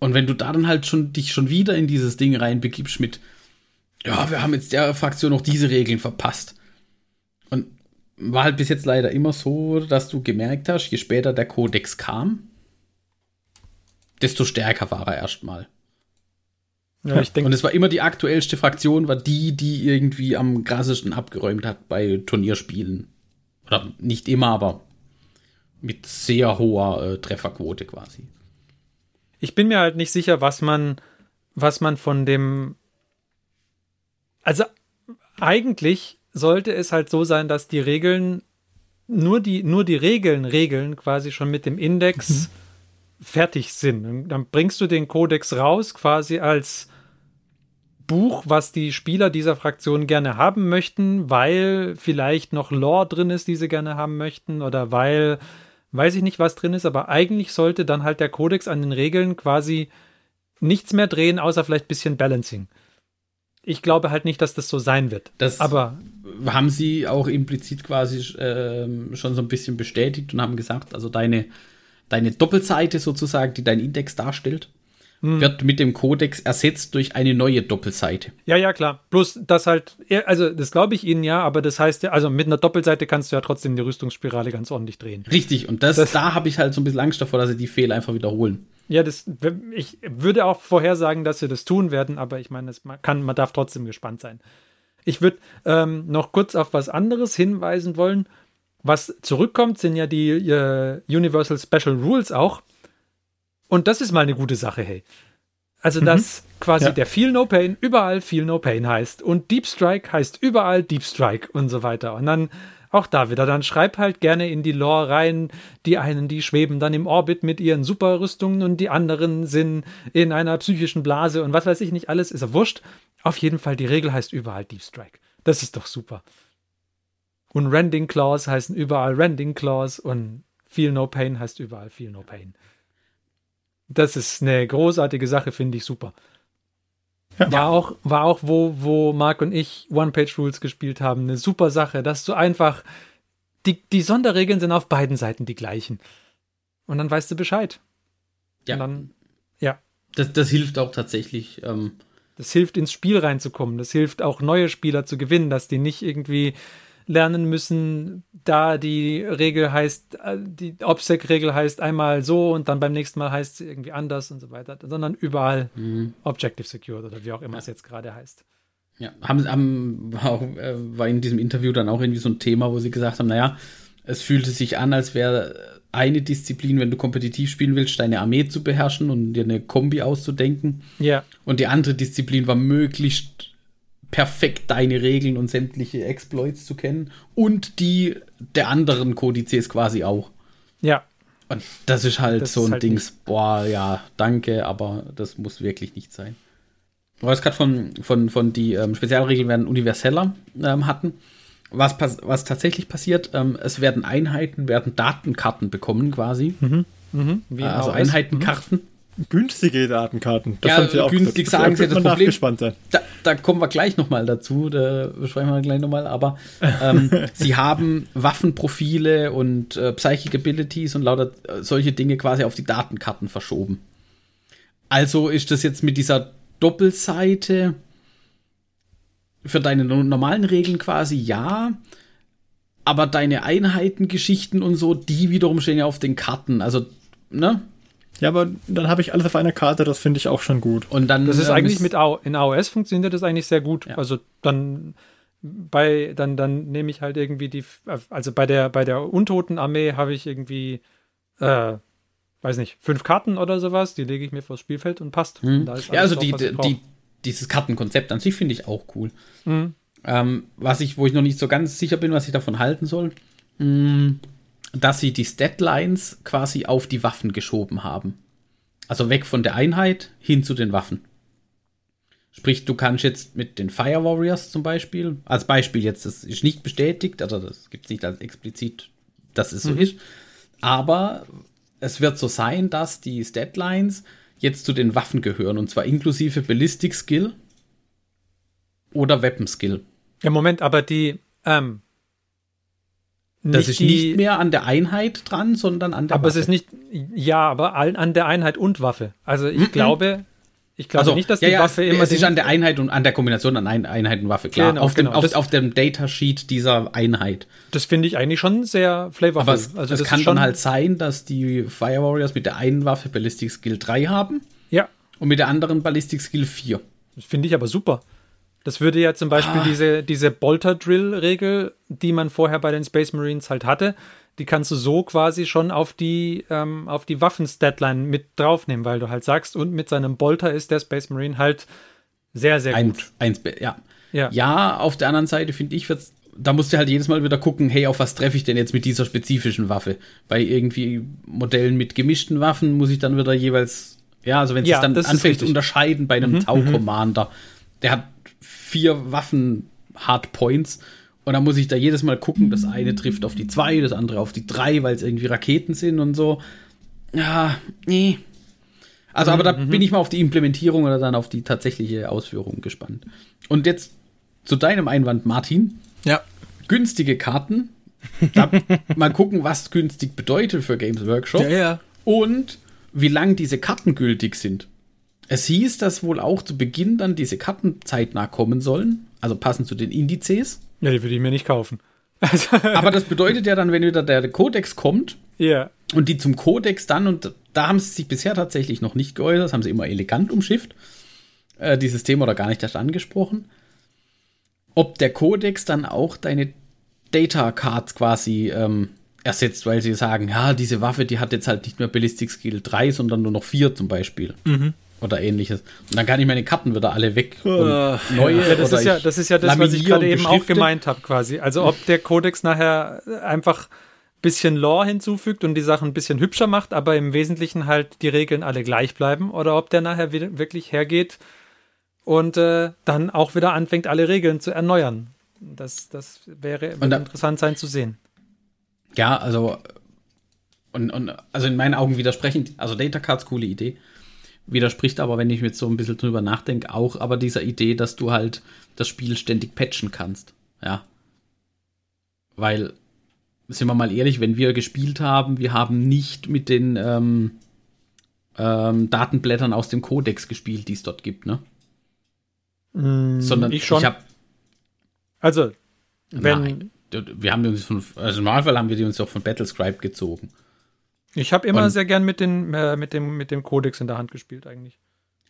Und wenn du da dann halt schon dich schon wieder in dieses Ding reinbegibst mit, ja, wir haben jetzt der Fraktion noch diese Regeln verpasst. Und war halt bis jetzt leider immer so, dass du gemerkt hast, je später der Codex kam, desto stärker war er erstmal. Ja, ich denk, und es war immer die aktuellste Fraktion, war die, die irgendwie am krassesten abgeräumt hat bei Turnierspielen. Oder nicht immer, aber mit sehr hoher äh, Trefferquote quasi. Ich bin mir halt nicht sicher, was man, was man von dem. Also eigentlich sollte es halt so sein, dass die Regeln nur die, nur die Regeln, Regeln quasi schon mit dem Index mhm. fertig sind. Dann bringst du den Kodex raus, quasi als Buch, was die Spieler dieser Fraktion gerne haben möchten, weil vielleicht noch Lore drin ist, die sie gerne haben möchten, oder weil weiß ich nicht, was drin ist, aber eigentlich sollte dann halt der Kodex an den Regeln quasi nichts mehr drehen, außer vielleicht ein bisschen Balancing. Ich glaube halt nicht, dass das so sein wird. Das aber haben sie auch implizit quasi äh, schon so ein bisschen bestätigt und haben gesagt, also deine, deine Doppelseite sozusagen, die dein Index darstellt, hm. wird mit dem Codex ersetzt durch eine neue Doppelseite. Ja, ja, klar. Bloß das halt, also das glaube ich Ihnen ja, aber das heißt ja, also mit einer Doppelseite kannst du ja trotzdem die Rüstungsspirale ganz ordentlich drehen. Richtig, und das, das da habe ich halt so ein bisschen Angst davor, dass sie die Fehler einfach wiederholen. Ja, das, ich würde auch vorhersagen, dass sie das tun werden, aber ich meine, man, kann, man darf trotzdem gespannt sein. Ich würde ähm, noch kurz auf was anderes hinweisen wollen. Was zurückkommt, sind ja die äh, Universal Special Rules auch. Und das ist mal eine gute Sache, hey. Also, mhm. dass quasi ja. der Feel No Pain überall Feel No Pain heißt und Deep Strike heißt überall Deep Strike und so weiter. Und dann auch da wieder, dann schreib halt gerne in die Lore rein, die einen, die schweben dann im Orbit mit ihren Superrüstungen und die anderen sind in einer psychischen Blase und was weiß ich nicht, alles ist ja wurscht. Auf jeden Fall, die Regel heißt überall Deep Strike. Das ist doch super. Und Rending Claws heißen überall Rending Claws und Feel No Pain heißt überall Feel No Pain. Das ist eine großartige Sache, finde ich super. Ja. War auch, war auch wo, wo Marc und ich One-Page-Rules gespielt haben, eine super Sache, dass du einfach, die, die Sonderregeln sind auf beiden Seiten die gleichen. Und dann weißt du Bescheid. Ja. Und dann, ja. Das, das hilft auch tatsächlich. Ähm das hilft ins Spiel reinzukommen. Das hilft auch neue Spieler zu gewinnen, dass die nicht irgendwie lernen müssen, da die Regel heißt, äh, die OPSEC-Regel heißt einmal so und dann beim nächsten Mal heißt sie irgendwie anders und so weiter, sondern überall mhm. Objective Secured oder wie auch immer ja. es jetzt gerade heißt. Ja, haben, haben war, auch, äh, war in diesem Interview dann auch irgendwie so ein Thema, wo sie gesagt haben, naja, es fühlte sich an, als wäre eine Disziplin, wenn du kompetitiv spielen willst, deine Armee zu beherrschen und dir eine Kombi auszudenken. Ja. Und die andere Disziplin war möglichst perfekt deine Regeln und sämtliche Exploits zu kennen und die der anderen Kodizes quasi auch. Ja. Und das ist halt das so ein halt Dings, nicht. boah, ja, danke, aber das muss wirklich nicht sein. Du hast gerade von, von, von die ähm, Spezialregeln werden universeller ähm, hatten. Was, was tatsächlich passiert, ähm, es werden Einheiten, werden Datenkarten bekommen quasi. Mhm. Mhm. also Einheitenkarten. Mhm günstige Datenkarten. Das ja, sie auch günstig gesagt. sagen sie das Problem. Sein. Da, da, kommen wir gleich nochmal dazu, da besprechen wir gleich nochmal, aber ähm, sie haben Waffenprofile und äh, Psychic Abilities und lauter äh, solche Dinge quasi auf die Datenkarten verschoben. Also ist das jetzt mit dieser Doppelseite für deine normalen Regeln quasi ja, aber deine Einheitengeschichten und so, die wiederum stehen ja auf den Karten. Also, ne? Ja, aber dann habe ich alles auf einer Karte, das finde ich auch schon gut. Und dann das ist ähm, eigentlich mit AO, in AOS funktioniert das eigentlich sehr gut. Ja. Also dann bei dann dann nehme ich halt irgendwie die also bei der bei der untoten Armee habe ich irgendwie äh, weiß nicht, fünf Karten oder sowas, die lege ich mir vors Spielfeld und passt. Mhm. Und ja, also die, die, dieses Kartenkonzept an sich finde ich auch cool. Mhm. Ähm, was ich, wo ich noch nicht so ganz sicher bin, was ich davon halten soll. Mh, mm, dass sie die Statlines quasi auf die Waffen geschoben haben. Also weg von der Einheit hin zu den Waffen. Sprich, du kannst jetzt mit den Fire Warriors zum Beispiel, als Beispiel jetzt, das ist nicht bestätigt, also das gibt es nicht als explizit, dass es so mhm. ist, aber es wird so sein, dass die Statlines jetzt zu den Waffen gehören und zwar inklusive Ballistic Skill oder Weapon Skill. Ja, Moment, aber die, ähm, das ist nicht mehr an der Einheit dran, sondern an der aber Waffe. Aber es ist nicht, ja, aber an der Einheit und Waffe. Also ich mhm. glaube, ich glaube also, nicht, dass die ja, Waffe immer. Es ist an der Einheit und an der Kombination an Ein Einheit und Waffe, klar. Genau, auf, dem, genau. auf, auf, dem Datasheet dieser Einheit. Das finde ich eigentlich schon sehr flavorful. Aber es, also es kann dann halt sein, dass die Fire Warriors mit der einen Waffe Ballistic Skill 3 haben. Ja. Und mit der anderen Ballistic Skill 4. Das finde ich aber super. Das würde ja zum Beispiel ah. diese, diese Bolter-Drill-Regel, die man vorher bei den Space Marines halt hatte, die kannst du so quasi schon auf die, ähm, auf die Waffen-Statline mit draufnehmen, weil du halt sagst, und mit seinem Bolter ist der Space Marine halt sehr, sehr ein, gut. Eins, ja. ja. Ja, auf der anderen Seite finde ich, da musst du halt jedes Mal wieder gucken, hey, auf was treffe ich denn jetzt mit dieser spezifischen Waffe? Bei irgendwie Modellen mit gemischten Waffen muss ich dann wieder jeweils, ja, also wenn es ja, dann anfängt zu unterscheiden bei einem mhm, Tau-Commander, mhm. der hat vier Waffen-Hardpoints. Und dann muss ich da jedes Mal gucken, das eine trifft auf die zwei, das andere auf die drei, weil es irgendwie Raketen sind und so. Ja, nee. Also, aber da mhm. bin ich mal auf die Implementierung oder dann auf die tatsächliche Ausführung gespannt. Und jetzt zu deinem Einwand, Martin. Ja. Günstige Karten. Da mal gucken, was günstig bedeutet für Games Workshop. Ja, ja. Und wie lang diese Karten gültig sind. Es hieß, dass wohl auch zu Beginn dann diese Karten zeitnah kommen sollen, also passend zu den Indizes. Ja, die würde ich mir nicht kaufen. Aber das bedeutet ja dann, wenn wieder der Codex kommt ja. und die zum Codex dann, und da haben sie sich bisher tatsächlich noch nicht geäußert, das haben sie immer elegant umschifft, äh, dieses Thema oder gar nicht erst angesprochen, ob der Codex dann auch deine Data Cards quasi ähm, ersetzt, weil sie sagen, ja, diese Waffe, die hat jetzt halt nicht mehr Ballistic Skill 3, sondern nur noch 4 zum Beispiel. Mhm. Oder ähnliches. Und dann kann ich meine Karten wieder alle weg und uh, neue. Ja, das, ist ja, das ist ja das, was ich gerade eben auch gemeint habe, quasi. Also ob der Codex nachher einfach ein bisschen Lore hinzufügt und die Sachen ein bisschen hübscher macht, aber im Wesentlichen halt die Regeln alle gleich bleiben, oder ob der nachher wirklich hergeht und äh, dann auch wieder anfängt, alle Regeln zu erneuern. Das, das wäre da, interessant sein zu sehen. Ja, also und, und also in meinen Augen widersprechend, also Data Cards, coole Idee widerspricht aber, wenn ich mir jetzt so ein bisschen drüber nachdenke, auch aber dieser Idee, dass du halt das Spiel ständig patchen kannst. Ja. Weil, sind wir mal ehrlich, wenn wir gespielt haben, wir haben nicht mit den ähm, ähm, Datenblättern aus dem Codex gespielt, die es dort gibt, ne? Mm, Sondern ich schon. Ich hab, also, wenn. Nein, wir haben die uns von, also im Normalfall haben wir die uns auch von Battlescribe gezogen. Ich habe immer und, sehr gern mit, den, äh, mit, dem, mit dem Codex in der Hand gespielt, eigentlich.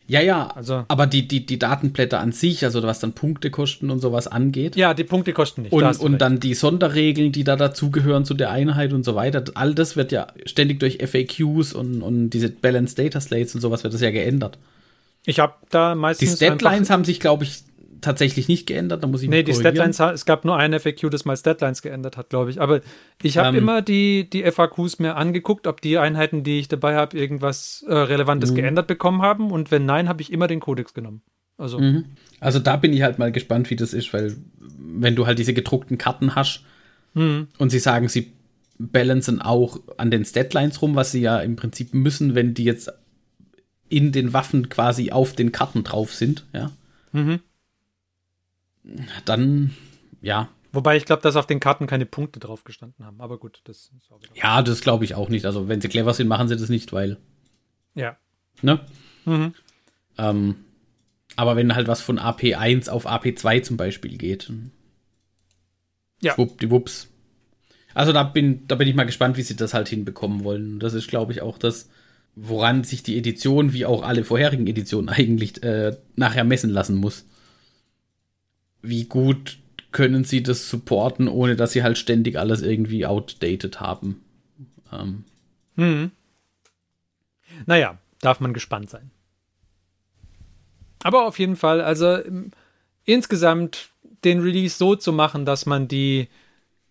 Ja, ja, also, aber die, die, die Datenblätter an sich, also was dann Punkte kosten und sowas angeht. Ja, die Punkte kosten nicht. Und, und dann die Sonderregeln, die da dazugehören zu der Einheit und so weiter. All das wird ja ständig durch FAQs und, und diese Balanced Data Slates und sowas wird das ja geändert. Ich habe da meistens. Die Deadlines haben sich, glaube ich, tatsächlich nicht geändert. Da muss ich Nee, die Deadlines, es gab nur ein FAQ, das mal Deadlines geändert hat, glaube ich. Aber ich habe ähm, immer die, die FAQs mir angeguckt, ob die Einheiten, die ich dabei habe, irgendwas äh, Relevantes mhm. geändert bekommen haben. Und wenn nein, habe ich immer den Codex genommen. Also. Mhm. also da bin ich halt mal gespannt, wie das ist, weil wenn du halt diese gedruckten Karten hast mhm. und sie sagen, sie balancen auch an den Deadlines rum, was sie ja im Prinzip müssen, wenn die jetzt in den Waffen quasi auf den Karten drauf sind, ja. Mhm dann, ja. Wobei ich glaube, dass auf den Karten keine Punkte drauf gestanden haben. Aber gut, das ist auch. Ja, das glaube ich auch nicht. Also, wenn sie clever sind, machen sie das nicht, weil. Ja. Ne? Mhm. Ähm, aber wenn halt was von AP1 auf AP2 zum Beispiel geht. Ja. Schwuppdiwupps. Also da bin, da bin ich mal gespannt, wie sie das halt hinbekommen wollen. Das ist, glaube ich, auch das, woran sich die Edition, wie auch alle vorherigen Editionen eigentlich äh, nachher messen lassen muss wie gut können sie das supporten, ohne dass sie halt ständig alles irgendwie outdated haben. Ähm. Hm. Naja, darf man gespannt sein. Aber auf jeden Fall, also insgesamt den Release so zu machen, dass man die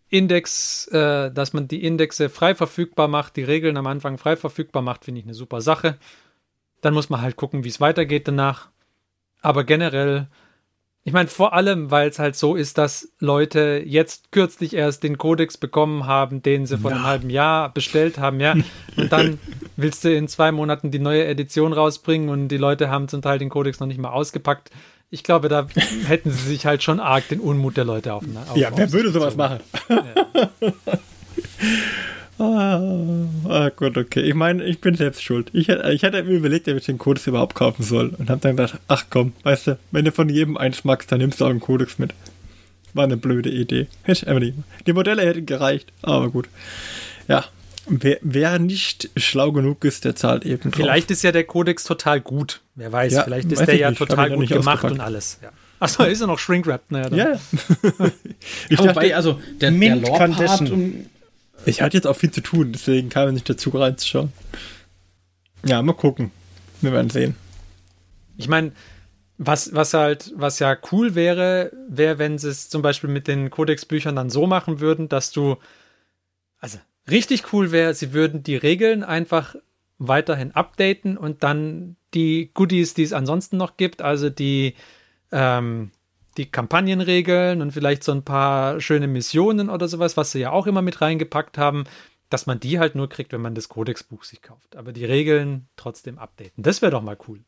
Index, äh, dass man die Indexe frei verfügbar macht, die Regeln am Anfang frei verfügbar macht, finde ich eine super Sache. Dann muss man halt gucken, wie es weitergeht danach. Aber generell ich meine, vor allem, weil es halt so ist, dass Leute jetzt kürzlich erst den Kodex bekommen haben, den sie vor ja. einem halben Jahr bestellt haben, ja. Und dann willst du in zwei Monaten die neue Edition rausbringen und die Leute haben zum Teil den Kodex noch nicht mal ausgepackt. Ich glaube, da hätten sie sich halt schon arg den Unmut der Leute auf. auf ja, wer würde sowas machen? Ja. Ah, ah, gut, okay. Ich meine, ich bin selbst schuld. Ich, ich hatte mir überlegt, ob ich den Kodex überhaupt kaufen soll. Und habe dann gedacht, ach komm, weißt du, wenn du von jedem eins magst, dann nimmst du auch einen Kodex mit. War eine blöde Idee. Die Modelle hätten gereicht, aber gut. Ja, Wer, wer, nicht schlau genug ist, der zahlt eben. Drauf. Vielleicht ist ja der Kodex total gut. Wer weiß, ja, vielleicht ist der ja nicht. total gut gemacht und alles. Ja. Achso, ist er noch shrink-wrapped? Naja, dann. Ja. ich dachte, Wobei, also der, der Lore-Part und ich hatte jetzt auch viel zu tun, deswegen kam ich nicht dazu reinzuschauen. Ja, mal gucken. Wir werden sehen. Ich meine, was, was halt, was ja cool wäre, wäre, wenn sie es zum Beispiel mit den Codex-Büchern dann so machen würden, dass du, also richtig cool wäre, sie würden die Regeln einfach weiterhin updaten und dann die Goodies, die es ansonsten noch gibt, also die, ähm, die Kampagnenregeln und vielleicht so ein paar schöne Missionen oder sowas, was sie ja auch immer mit reingepackt haben, dass man die halt nur kriegt, wenn man das Kodexbuch sich kauft. Aber die Regeln trotzdem updaten. Das wäre doch mal cool.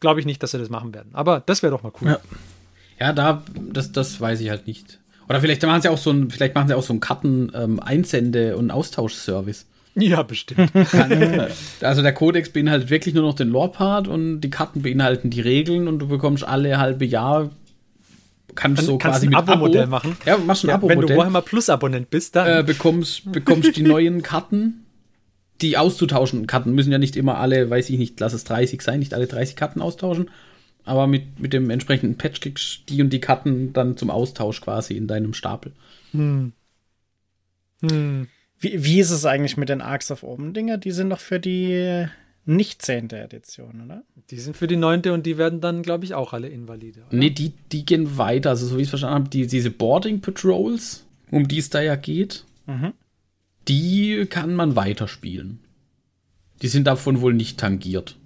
Glaube ich nicht, dass sie das machen werden. Aber das wäre doch mal cool. Ja, ja da, das, das weiß ich halt nicht. Oder vielleicht machen sie auch so ein, vielleicht machen sie auch so einen Karten-Einsende- ähm, und Austauschservice. Ja, bestimmt. also der Codex beinhaltet wirklich nur noch den Lore-Part und die Karten beinhalten die Regeln und du bekommst alle halbe Jahr kannst dann so kannst quasi ein Abo-Modell machen. Ja, machst ein ja, Abo-Modell. Wenn du Warhammer Plus-Abonnent bist, dann äh, bekommst, bekommst die neuen Karten, die auszutauschen. Karten müssen ja nicht immer alle, weiß ich nicht, lass es 30 sein, nicht alle 30 Karten austauschen. Aber mit, mit dem entsprechenden Patch kriegst du die und die Karten dann zum Austausch quasi in deinem Stapel. Hm. Hm. Wie, wie ist es eigentlich mit den Arcs of Omen Dinger? Die sind noch für die nicht zehnte Edition, oder? Die sind für die neunte und die werden dann, glaube ich, auch alle invalide. Oder? Nee, die, die gehen weiter. Also, so wie ich es verstanden habe, die, diese Boarding Patrols, um die es da ja geht, mhm. die kann man weiterspielen. Die sind davon wohl nicht tangiert.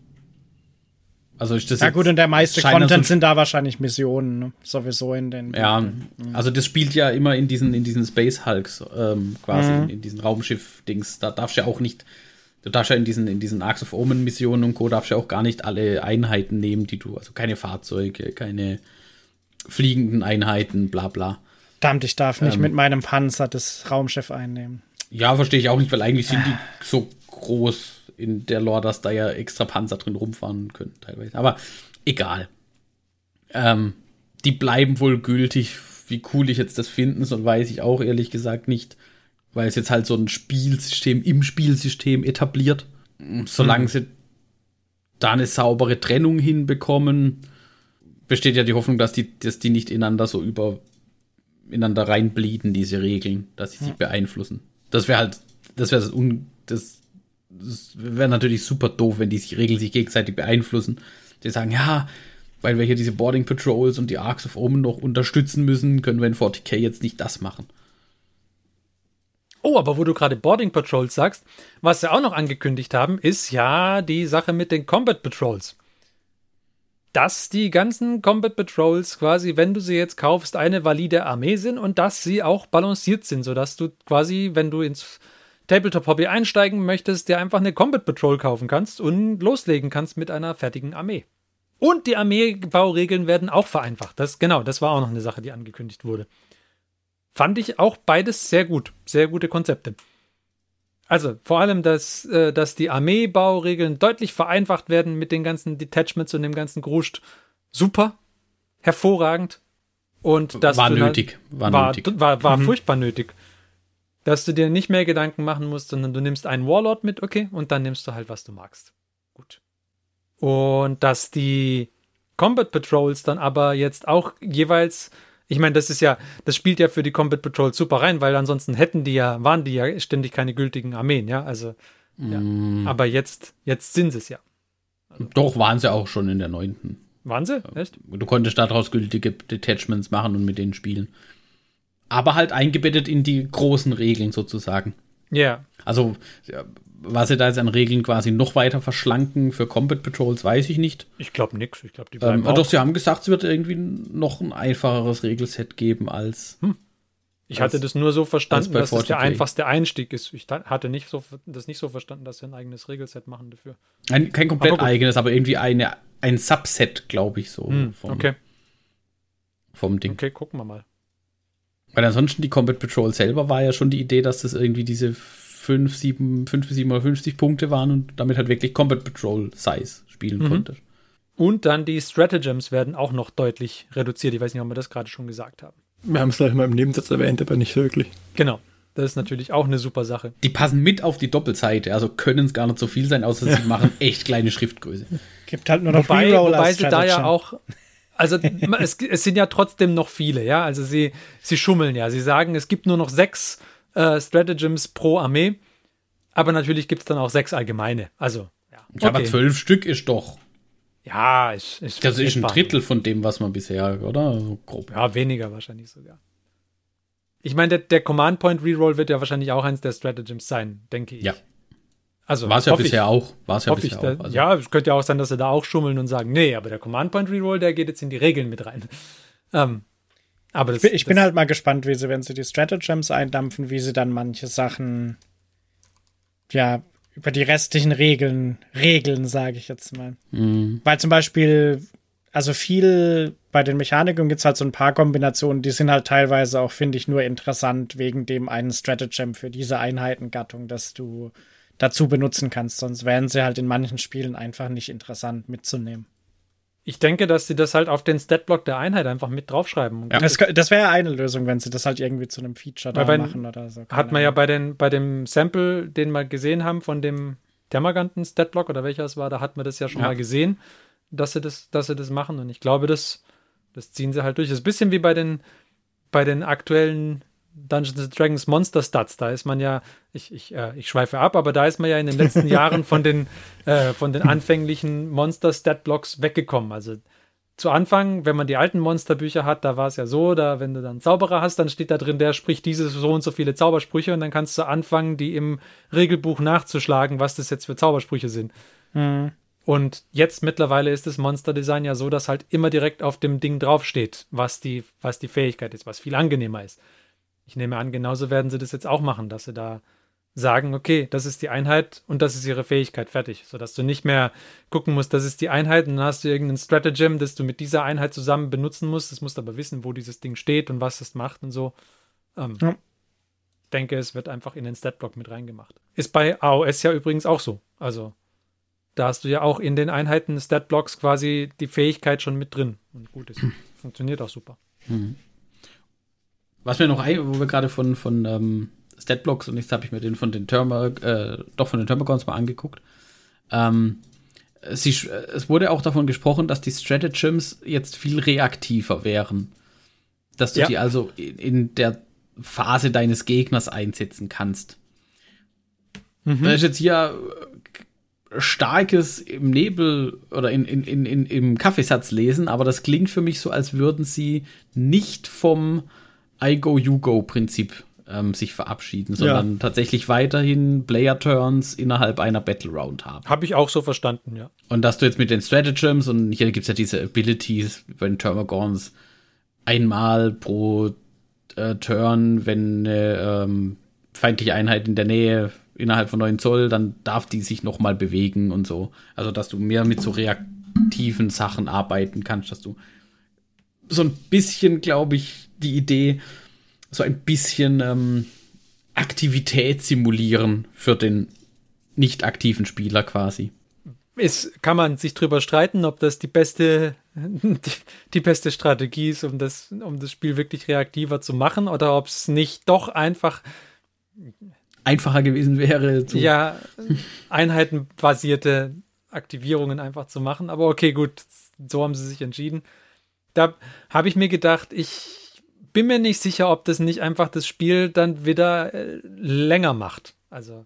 Also ist das ja gut, und der meiste Content so sind da wahrscheinlich Missionen, ne? sowieso in den. Ja, mhm. also das spielt ja immer in diesen, in diesen Space Hulks, ähm, quasi, mhm. in, in, diesen Raumschiff-Dings. Da darfst du ja auch nicht, du darfst ja in diesen, in diesen Arcs of Omen-Missionen und Co. darfst ja auch gar nicht alle Einheiten nehmen, die du, also keine Fahrzeuge, keine fliegenden Einheiten, bla bla. Verdammt, ich darf nicht ähm, mit meinem Panzer das Raumschiff einnehmen. Ja, verstehe ich auch nicht, weil eigentlich sind die so groß in der Lore, dass da ja extra Panzer drin rumfahren können, teilweise. Aber egal. Ähm, die bleiben wohl gültig. Wie cool ich jetzt das finden soll, weiß ich auch ehrlich gesagt nicht. Weil es jetzt halt so ein Spielsystem im Spielsystem etabliert. Solange mhm. sie da eine saubere Trennung hinbekommen, besteht ja die Hoffnung, dass die, dass die nicht ineinander so über ineinander reinblieden, diese Regeln, dass sie sich beeinflussen. Das wäre halt, das wäre das, das das wäre natürlich super doof, wenn die sich Regeln sich gegenseitig beeinflussen. Die sagen, ja, weil wir hier diese Boarding Patrols und die Arcs of Omen noch unterstützen müssen, können wir in 40k jetzt nicht das machen. Oh, aber wo du gerade Boarding Patrols sagst, was sie auch noch angekündigt haben, ist ja die Sache mit den Combat Patrols. Dass die ganzen Combat Patrols quasi, wenn du sie jetzt kaufst, eine valide Armee sind und dass sie auch balanciert sind, sodass du quasi, wenn du ins Tabletop-Hobby einsteigen möchtest, dir einfach eine Combat Patrol kaufen kannst und loslegen kannst mit einer fertigen Armee. Und die Armeebauregeln werden auch vereinfacht. Das, genau, das war auch noch eine Sache, die angekündigt wurde. Fand ich auch beides sehr gut. Sehr gute Konzepte. Also vor allem, dass, äh, dass die Armeebauregeln deutlich vereinfacht werden mit den ganzen Detachments und dem ganzen Gruscht. Super. Hervorragend. Und das war nötig. War, war, nötig. war, war mhm. furchtbar nötig dass du dir nicht mehr Gedanken machen musst, sondern du nimmst einen Warlord mit, okay, und dann nimmst du halt, was du magst. Gut. Und dass die Combat Patrols dann aber jetzt auch jeweils, ich meine, das ist ja, das spielt ja für die Combat Patrols super rein, weil ansonsten hätten die ja, waren die ja ständig keine gültigen Armeen, ja, also, ja. Mm. Aber jetzt, jetzt sind sie es ja. Also, Doch, waren sie auch schon in der neunten. Waren sie? Echt? Du konntest daraus gültige Detachments machen und mit denen spielen aber halt eingebettet in die großen Regeln sozusagen. Ja. Yeah. Also, was sie da jetzt an Regeln quasi noch weiter verschlanken für Combat Patrols, weiß ich nicht. Ich glaube nix. Ich glaube, die bleiben ähm, Doch, sie haben gesagt, es wird irgendwie noch ein einfacheres Regelset geben als. Hm. Ich als, hatte das nur so verstanden, dass es der einfachste Einstieg ist. Ich hatte nicht so, das nicht so verstanden, dass sie ein eigenes Regelset machen dafür. Ein, kein komplett aber eigenes, aber irgendwie eine, ein Subset, glaube ich, so. Hm, vom, okay. Vom Ding. Okay, gucken wir mal. Weil ansonsten die Combat Patrol selber war ja schon die Idee, dass das irgendwie diese 5, 7, 5 7 oder 50 Punkte waren und damit halt wirklich Combat Patrol Size spielen mhm. konnte. Und dann die Stratagems werden auch noch deutlich reduziert. Ich weiß nicht, ob wir das gerade schon gesagt haben. Wir haben es gleich mal im Nebensatz erwähnt, aber nicht wirklich. Genau. Das ist natürlich auch eine super Sache. Die passen mit auf die Doppelseite, also können es gar nicht so viel sein, außer ja. sie machen echt kleine Schriftgröße. Gibt halt nur noch wobei, wobei sie da ja auch also es, es, sind ja trotzdem noch viele, ja. Also sie, sie schummeln ja. Sie sagen, es gibt nur noch sechs äh, Stratagems pro Armee, aber natürlich gibt es dann auch sechs allgemeine. Also, ja. Okay. Aber zwölf Stück ist doch. Ja, ist, ist Das ist ein Drittel von dem, was man bisher, oder? So grob. Ja, weniger wahrscheinlich sogar. Ich meine, der, der Command Point Reroll wird ja wahrscheinlich auch eins der Stratagems sein, denke ich. Ja. Also, War es ja bisher ich, auch. War es ja bisher ich, auch. Also. Ja, es könnte ja auch sein, dass sie da auch schummeln und sagen, nee, aber der Command Point Reroll, der geht jetzt in die Regeln mit rein. Ähm, aber das, ich, bin, ich bin, halt mal gespannt, wie sie, wenn sie die Stratagems eindampfen, wie sie dann manche Sachen, ja, über die restlichen Regeln, Regeln, sage ich jetzt mal. Mhm. Weil zum Beispiel, also viel bei den Mechanikern gibt es halt so ein paar Kombinationen, die sind halt teilweise auch, finde ich, nur interessant wegen dem einen Stratagem für diese Einheitengattung, dass du dazu benutzen kannst. Sonst wären sie halt in manchen Spielen einfach nicht interessant mitzunehmen. Ich denke, dass sie das halt auf den Statblock der Einheit einfach mit draufschreiben. Ja. Das, das wäre eine Lösung, wenn sie das halt irgendwie zu einem Feature da bei, machen oder so. Hat man ja bei, den, bei dem Sample, den wir gesehen haben von dem Termaganten Statblock oder welcher es war, da hat man das ja schon ja. mal gesehen, dass sie das, dass sie das machen. Und ich glaube, das, das ziehen sie halt durch. Das ist ein bisschen wie bei den, bei den aktuellen Dungeons Dragons Monster Stats. Da ist man ja, ich, ich, äh, ich schweife ab, aber da ist man ja in den letzten Jahren von den, äh, von den anfänglichen Monster Stat Blocks weggekommen. Also zu Anfang, wenn man die alten Monsterbücher hat, da war es ja so, da wenn du dann Zauberer hast, dann steht da drin, der spricht diese so und so viele Zaubersprüche und dann kannst du anfangen, die im Regelbuch nachzuschlagen, was das jetzt für Zaubersprüche sind. Mhm. Und jetzt mittlerweile ist das Monsterdesign ja so, dass halt immer direkt auf dem Ding draufsteht, was die, was die Fähigkeit ist, was viel angenehmer ist. Ich nehme an, genauso werden sie das jetzt auch machen, dass sie da sagen, okay, das ist die Einheit und das ist ihre Fähigkeit, fertig. Sodass du nicht mehr gucken musst, das ist die Einheit und dann hast du irgendein Stratagem, das du mit dieser Einheit zusammen benutzen musst. Das musst aber wissen, wo dieses Ding steht und was es macht und so. Ähm, ja. Ich denke, es wird einfach in den Statblock mit reingemacht. Ist bei AOS ja übrigens auch so. Also, da hast du ja auch in den Einheiten Statblocks quasi die Fähigkeit schon mit drin. Und gut ist. Funktioniert auch super. Mhm. Was mir noch ein, wo wir gerade von, von ähm Statblocks und jetzt habe ich mir den von den Therma, äh, doch von den Thermagons mal angeguckt. Ähm, sie, es wurde auch davon gesprochen, dass die Stratagems jetzt viel reaktiver wären. Dass du ja. die also in, in, der Phase deines Gegners einsetzen kannst. Mhm. Da ist jetzt hier äh, starkes im Nebel oder in, in, in, in, im Kaffeesatz lesen, aber das klingt für mich so, als würden sie nicht vom I go, you go Prinzip ähm, sich verabschieden, sondern ja. tatsächlich weiterhin Player-Turns innerhalb einer Battle Round haben. Habe ich auch so verstanden, ja. Und dass du jetzt mit den Stratagems und hier gibt es ja diese Abilities bei den Termagons einmal pro äh, Turn, wenn eine ähm, feindliche Einheit in der Nähe innerhalb von 9 Zoll, dann darf die sich noch mal bewegen und so. Also, dass du mehr mit so reaktiven Sachen arbeiten kannst, dass du so ein bisschen, glaube ich, die Idee, so ein bisschen ähm, Aktivität simulieren für den nicht aktiven Spieler quasi. Es kann man sich drüber streiten, ob das die beste, die, die beste Strategie ist, um das, um das Spiel wirklich reaktiver zu machen, oder ob es nicht doch einfach einfacher gewesen wäre, zu ja, einheitenbasierte Aktivierungen einfach zu machen. Aber okay, gut, so haben sie sich entschieden. Da habe ich mir gedacht, ich bin mir nicht sicher, ob das nicht einfach das Spiel dann wieder äh, länger macht. Also,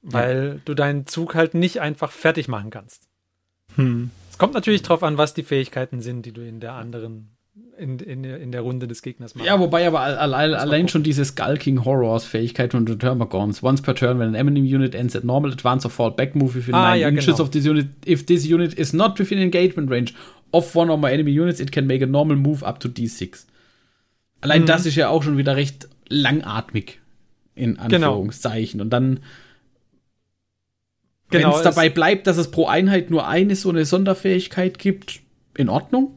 weil ja. du deinen Zug halt nicht einfach fertig machen kannst. Hm. Es kommt natürlich drauf an, was die Fähigkeiten sind, die du in der anderen in, in, in der Runde des Gegners machst. Ja, wobei aber allein, allein schon diese Skulking Horrors Fähigkeit von the Termagons. Once per turn, when an enemy unit ends at normal advance or fall back move within ah, 9 ja, inches genau. of this unit, if this unit is not within engagement range of one or more enemy units, it can make a normal move up to D6. Allein mhm. das ist ja auch schon wieder recht langatmig, in genau. Anführungszeichen. Genau. Und dann, wenn genau, es dabei bleibt, dass es pro Einheit nur eine so eine Sonderfähigkeit gibt, in Ordnung.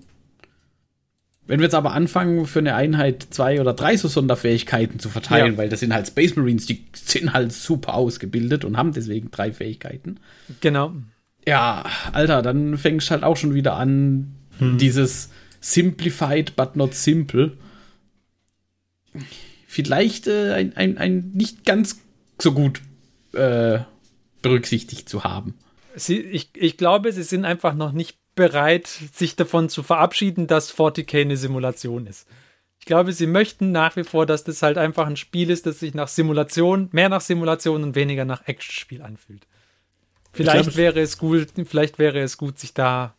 Wenn wir jetzt aber anfangen, für eine Einheit zwei oder drei so Sonderfähigkeiten zu verteilen, ja. weil das sind halt Space Marines, die sind halt super ausgebildet und haben deswegen drei Fähigkeiten. Genau. Ja, Alter, dann fängst du halt auch schon wieder an, hm. dieses Simplified but not simple vielleicht äh, ein, ein, ein nicht ganz so gut äh, berücksichtigt zu haben. Sie, ich, ich glaube, sie sind einfach noch nicht bereit, sich davon zu verabschieden, dass 40k eine Simulation ist. Ich glaube, sie möchten nach wie vor, dass das halt einfach ein Spiel ist, das sich nach Simulation, mehr nach Simulation und weniger nach Actionspiel anfühlt. Vielleicht glaube, wäre es gut, vielleicht wäre es gut, sich da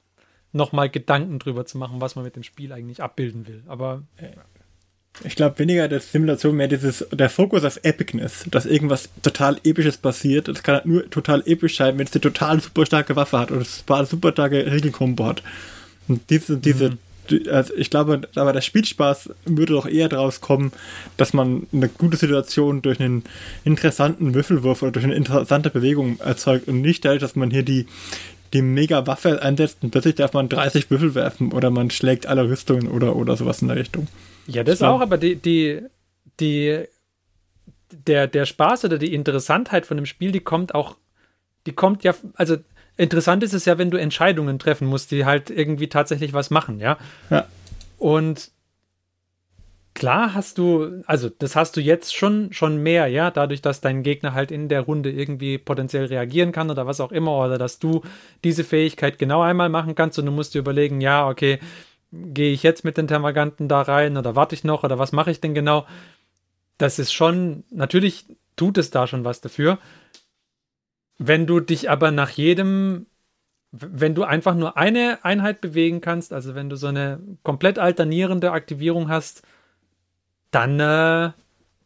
nochmal Gedanken drüber zu machen, was man mit dem Spiel eigentlich abbilden will. Aber äh, ich glaube weniger der Simulation, mehr dieses, der Fokus auf Epicness, dass irgendwas total Episches passiert. Es kann halt nur total episch sein, wenn es eine total super starke Waffe hat oder ein super starke Regelkombo hat. Und diese, diese, mhm. also ich glaube, aber der Spielspaß würde doch eher daraus kommen, dass man eine gute Situation durch einen interessanten Würfelwurf oder durch eine interessante Bewegung erzeugt und nicht dadurch, dass man hier die, die mega Waffe einsetzt und plötzlich darf man 30 Würfel werfen oder man schlägt alle Rüstungen oder, oder sowas in der Richtung. Ja, das auch, aber die, die, die, der, der Spaß oder die Interessantheit von dem Spiel, die kommt auch, die kommt ja, also interessant ist es ja, wenn du Entscheidungen treffen musst, die halt irgendwie tatsächlich was machen, ja. Ja. Und klar hast du, also das hast du jetzt schon, schon mehr, ja, dadurch, dass dein Gegner halt in der Runde irgendwie potenziell reagieren kann oder was auch immer, oder dass du diese Fähigkeit genau einmal machen kannst und du musst dir überlegen, ja, okay, gehe ich jetzt mit den Termaganten da rein oder warte ich noch oder was mache ich denn genau? das ist schon, natürlich tut es da schon was dafür. Wenn du dich aber nach jedem, wenn du einfach nur eine Einheit bewegen kannst, also wenn du so eine komplett alternierende Aktivierung hast, dann äh,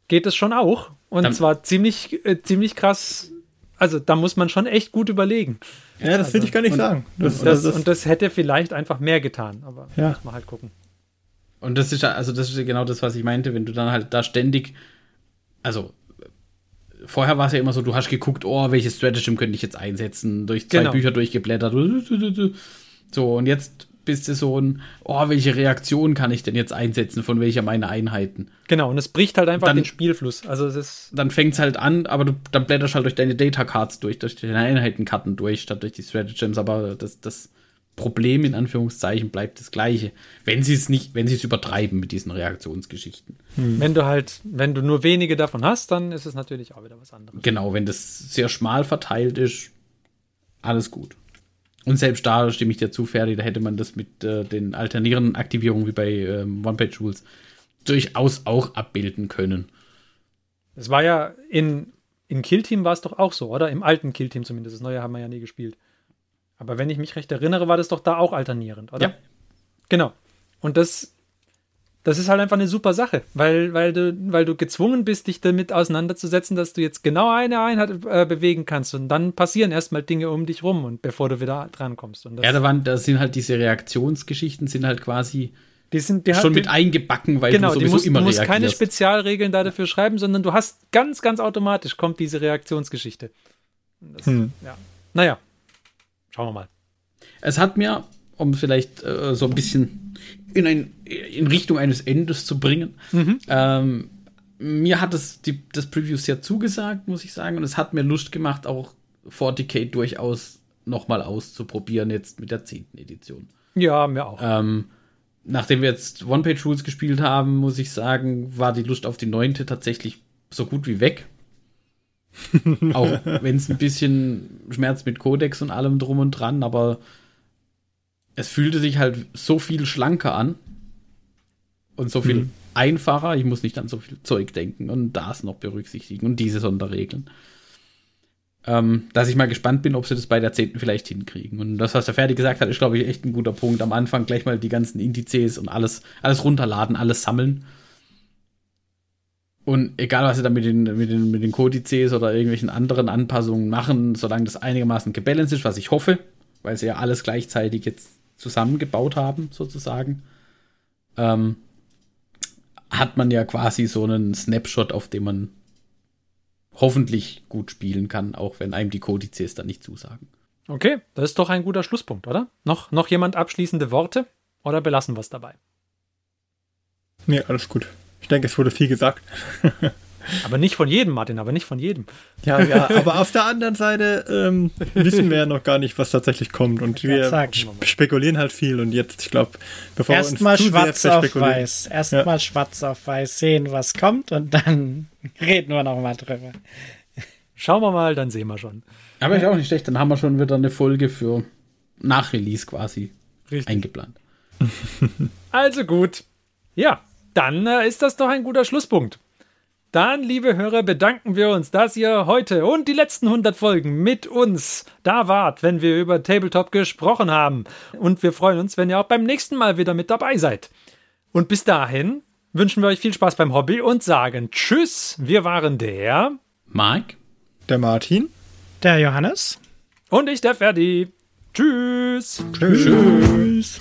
geht es schon auch. Und dann, zwar ziemlich, äh, ziemlich krass. Also da muss man schon echt gut überlegen. Ja, das also, will ich gar nicht und, sagen. Das, das, das, und das hätte vielleicht einfach mehr getan, aber ja. muss man halt gucken. Und das ist also das ist genau das, was ich meinte, wenn du dann halt da ständig, also vorher war es ja immer so, du hast geguckt, oh, welches Stratagem könnte ich jetzt einsetzen, durch zwei genau. Bücher durchgeblättert. So, und jetzt bist du so ein, oh, welche Reaktion kann ich denn jetzt einsetzen, von welcher meiner Einheiten? Genau, und es bricht halt einfach dann, den Spielfluss. Also es ist. Dann fängt es halt an, aber du dann blätterst halt durch deine Data Cards durch, durch deine Einheitenkarten durch, statt durch die Stratagems, aber das, das Problem in Anführungszeichen bleibt das gleiche. Wenn sie es nicht, wenn sie es übertreiben mit diesen Reaktionsgeschichten. Hm. Wenn du halt, wenn du nur wenige davon hast, dann ist es natürlich auch wieder was anderes. Genau, wenn das sehr schmal verteilt ist, alles gut. Und selbst da stimme ich dir zu, Ferdi, da hätte man das mit äh, den alternierenden Aktivierungen wie bei ähm, One-Page-Rules durchaus auch abbilden können. Es war ja in, in Kill-Team war es doch auch so, oder? Im alten Kill-Team zumindest. Das neue haben wir ja nie gespielt. Aber wenn ich mich recht erinnere, war das doch da auch alternierend, oder? Ja. Genau. Und das, das ist halt einfach eine super Sache, weil, weil, du, weil du gezwungen bist, dich damit auseinanderzusetzen, dass du jetzt genau eine Einheit äh, bewegen kannst und dann passieren erstmal Dinge um dich rum und bevor du wieder drankommst. Und ja, da, waren, da sind halt diese Reaktionsgeschichten, sind halt quasi die sind die schon mit eingebacken, weil genau, du sowieso musst, immer du musst reagierst. keine Spezialregeln da dafür schreiben, sondern du hast ganz, ganz automatisch kommt diese Reaktionsgeschichte. Das, hm. ja. Naja, Schauen wir mal. Es hat mir, um vielleicht äh, so ein bisschen in, ein, in Richtung eines Endes zu bringen, mhm. ähm, mir hat es die, das Preview sehr zugesagt, muss ich sagen. Und es hat mir Lust gemacht, auch 40k durchaus nochmal auszuprobieren, jetzt mit der 10. Edition. Ja, mir auch. Ähm, nachdem wir jetzt One-Page-Rules gespielt haben, muss ich sagen, war die Lust auf die 9. tatsächlich so gut wie weg. Auch wenn es ein bisschen Schmerz mit Codex und allem drum und dran, aber es fühlte sich halt so viel schlanker an und so viel mhm. einfacher. Ich muss nicht an so viel Zeug denken und das noch berücksichtigen und diese Sonderregeln. Ähm, dass ich mal gespannt bin, ob sie das bei der 10. vielleicht hinkriegen. Und das, was der Ferdi gesagt hat, ist, glaube ich, echt ein guter Punkt. Am Anfang gleich mal die ganzen Indizes und alles, alles runterladen, alles sammeln und egal, was sie da mit den, mit den, mit den Kodizes oder irgendwelchen anderen Anpassungen machen, solange das einigermaßen gebalanced ist, was ich hoffe, weil sie ja alles gleichzeitig jetzt zusammengebaut haben, sozusagen, ähm, hat man ja quasi so einen Snapshot, auf dem man hoffentlich gut spielen kann, auch wenn einem die Kodizes dann nicht zusagen. Okay, das ist doch ein guter Schlusspunkt, oder? Noch, noch jemand abschließende Worte oder belassen wir es dabei? Nee, alles gut. Ich denke, es wurde viel gesagt. aber nicht von jedem, Martin, aber nicht von jedem. Ja, ja, aber auf der anderen Seite ähm, wissen wir ja noch gar nicht, was tatsächlich kommt. Und wir spekulieren halt viel. Und jetzt, ich glaube, bevor Erstmal schwarz auf weiß. Erstmal ja. schwarz auf weiß sehen, was kommt. Und dann reden wir noch mal drüber. Schauen wir mal, dann sehen wir schon. Aber ist auch nicht schlecht. Dann haben wir schon wieder eine Folge für Nachrelease quasi Richtig. eingeplant. also gut. Ja, dann äh, ist das doch ein guter Schlusspunkt. Dann, liebe Hörer, bedanken wir uns, dass ihr heute und die letzten 100 Folgen mit uns da wart, wenn wir über Tabletop gesprochen haben. Und wir freuen uns, wenn ihr auch beim nächsten Mal wieder mit dabei seid. Und bis dahin wünschen wir euch viel Spaß beim Hobby und sagen Tschüss. Wir waren der Mike, der Martin, der Johannes und ich, der Ferdi. Tschüss. Tschüss. Tschüss.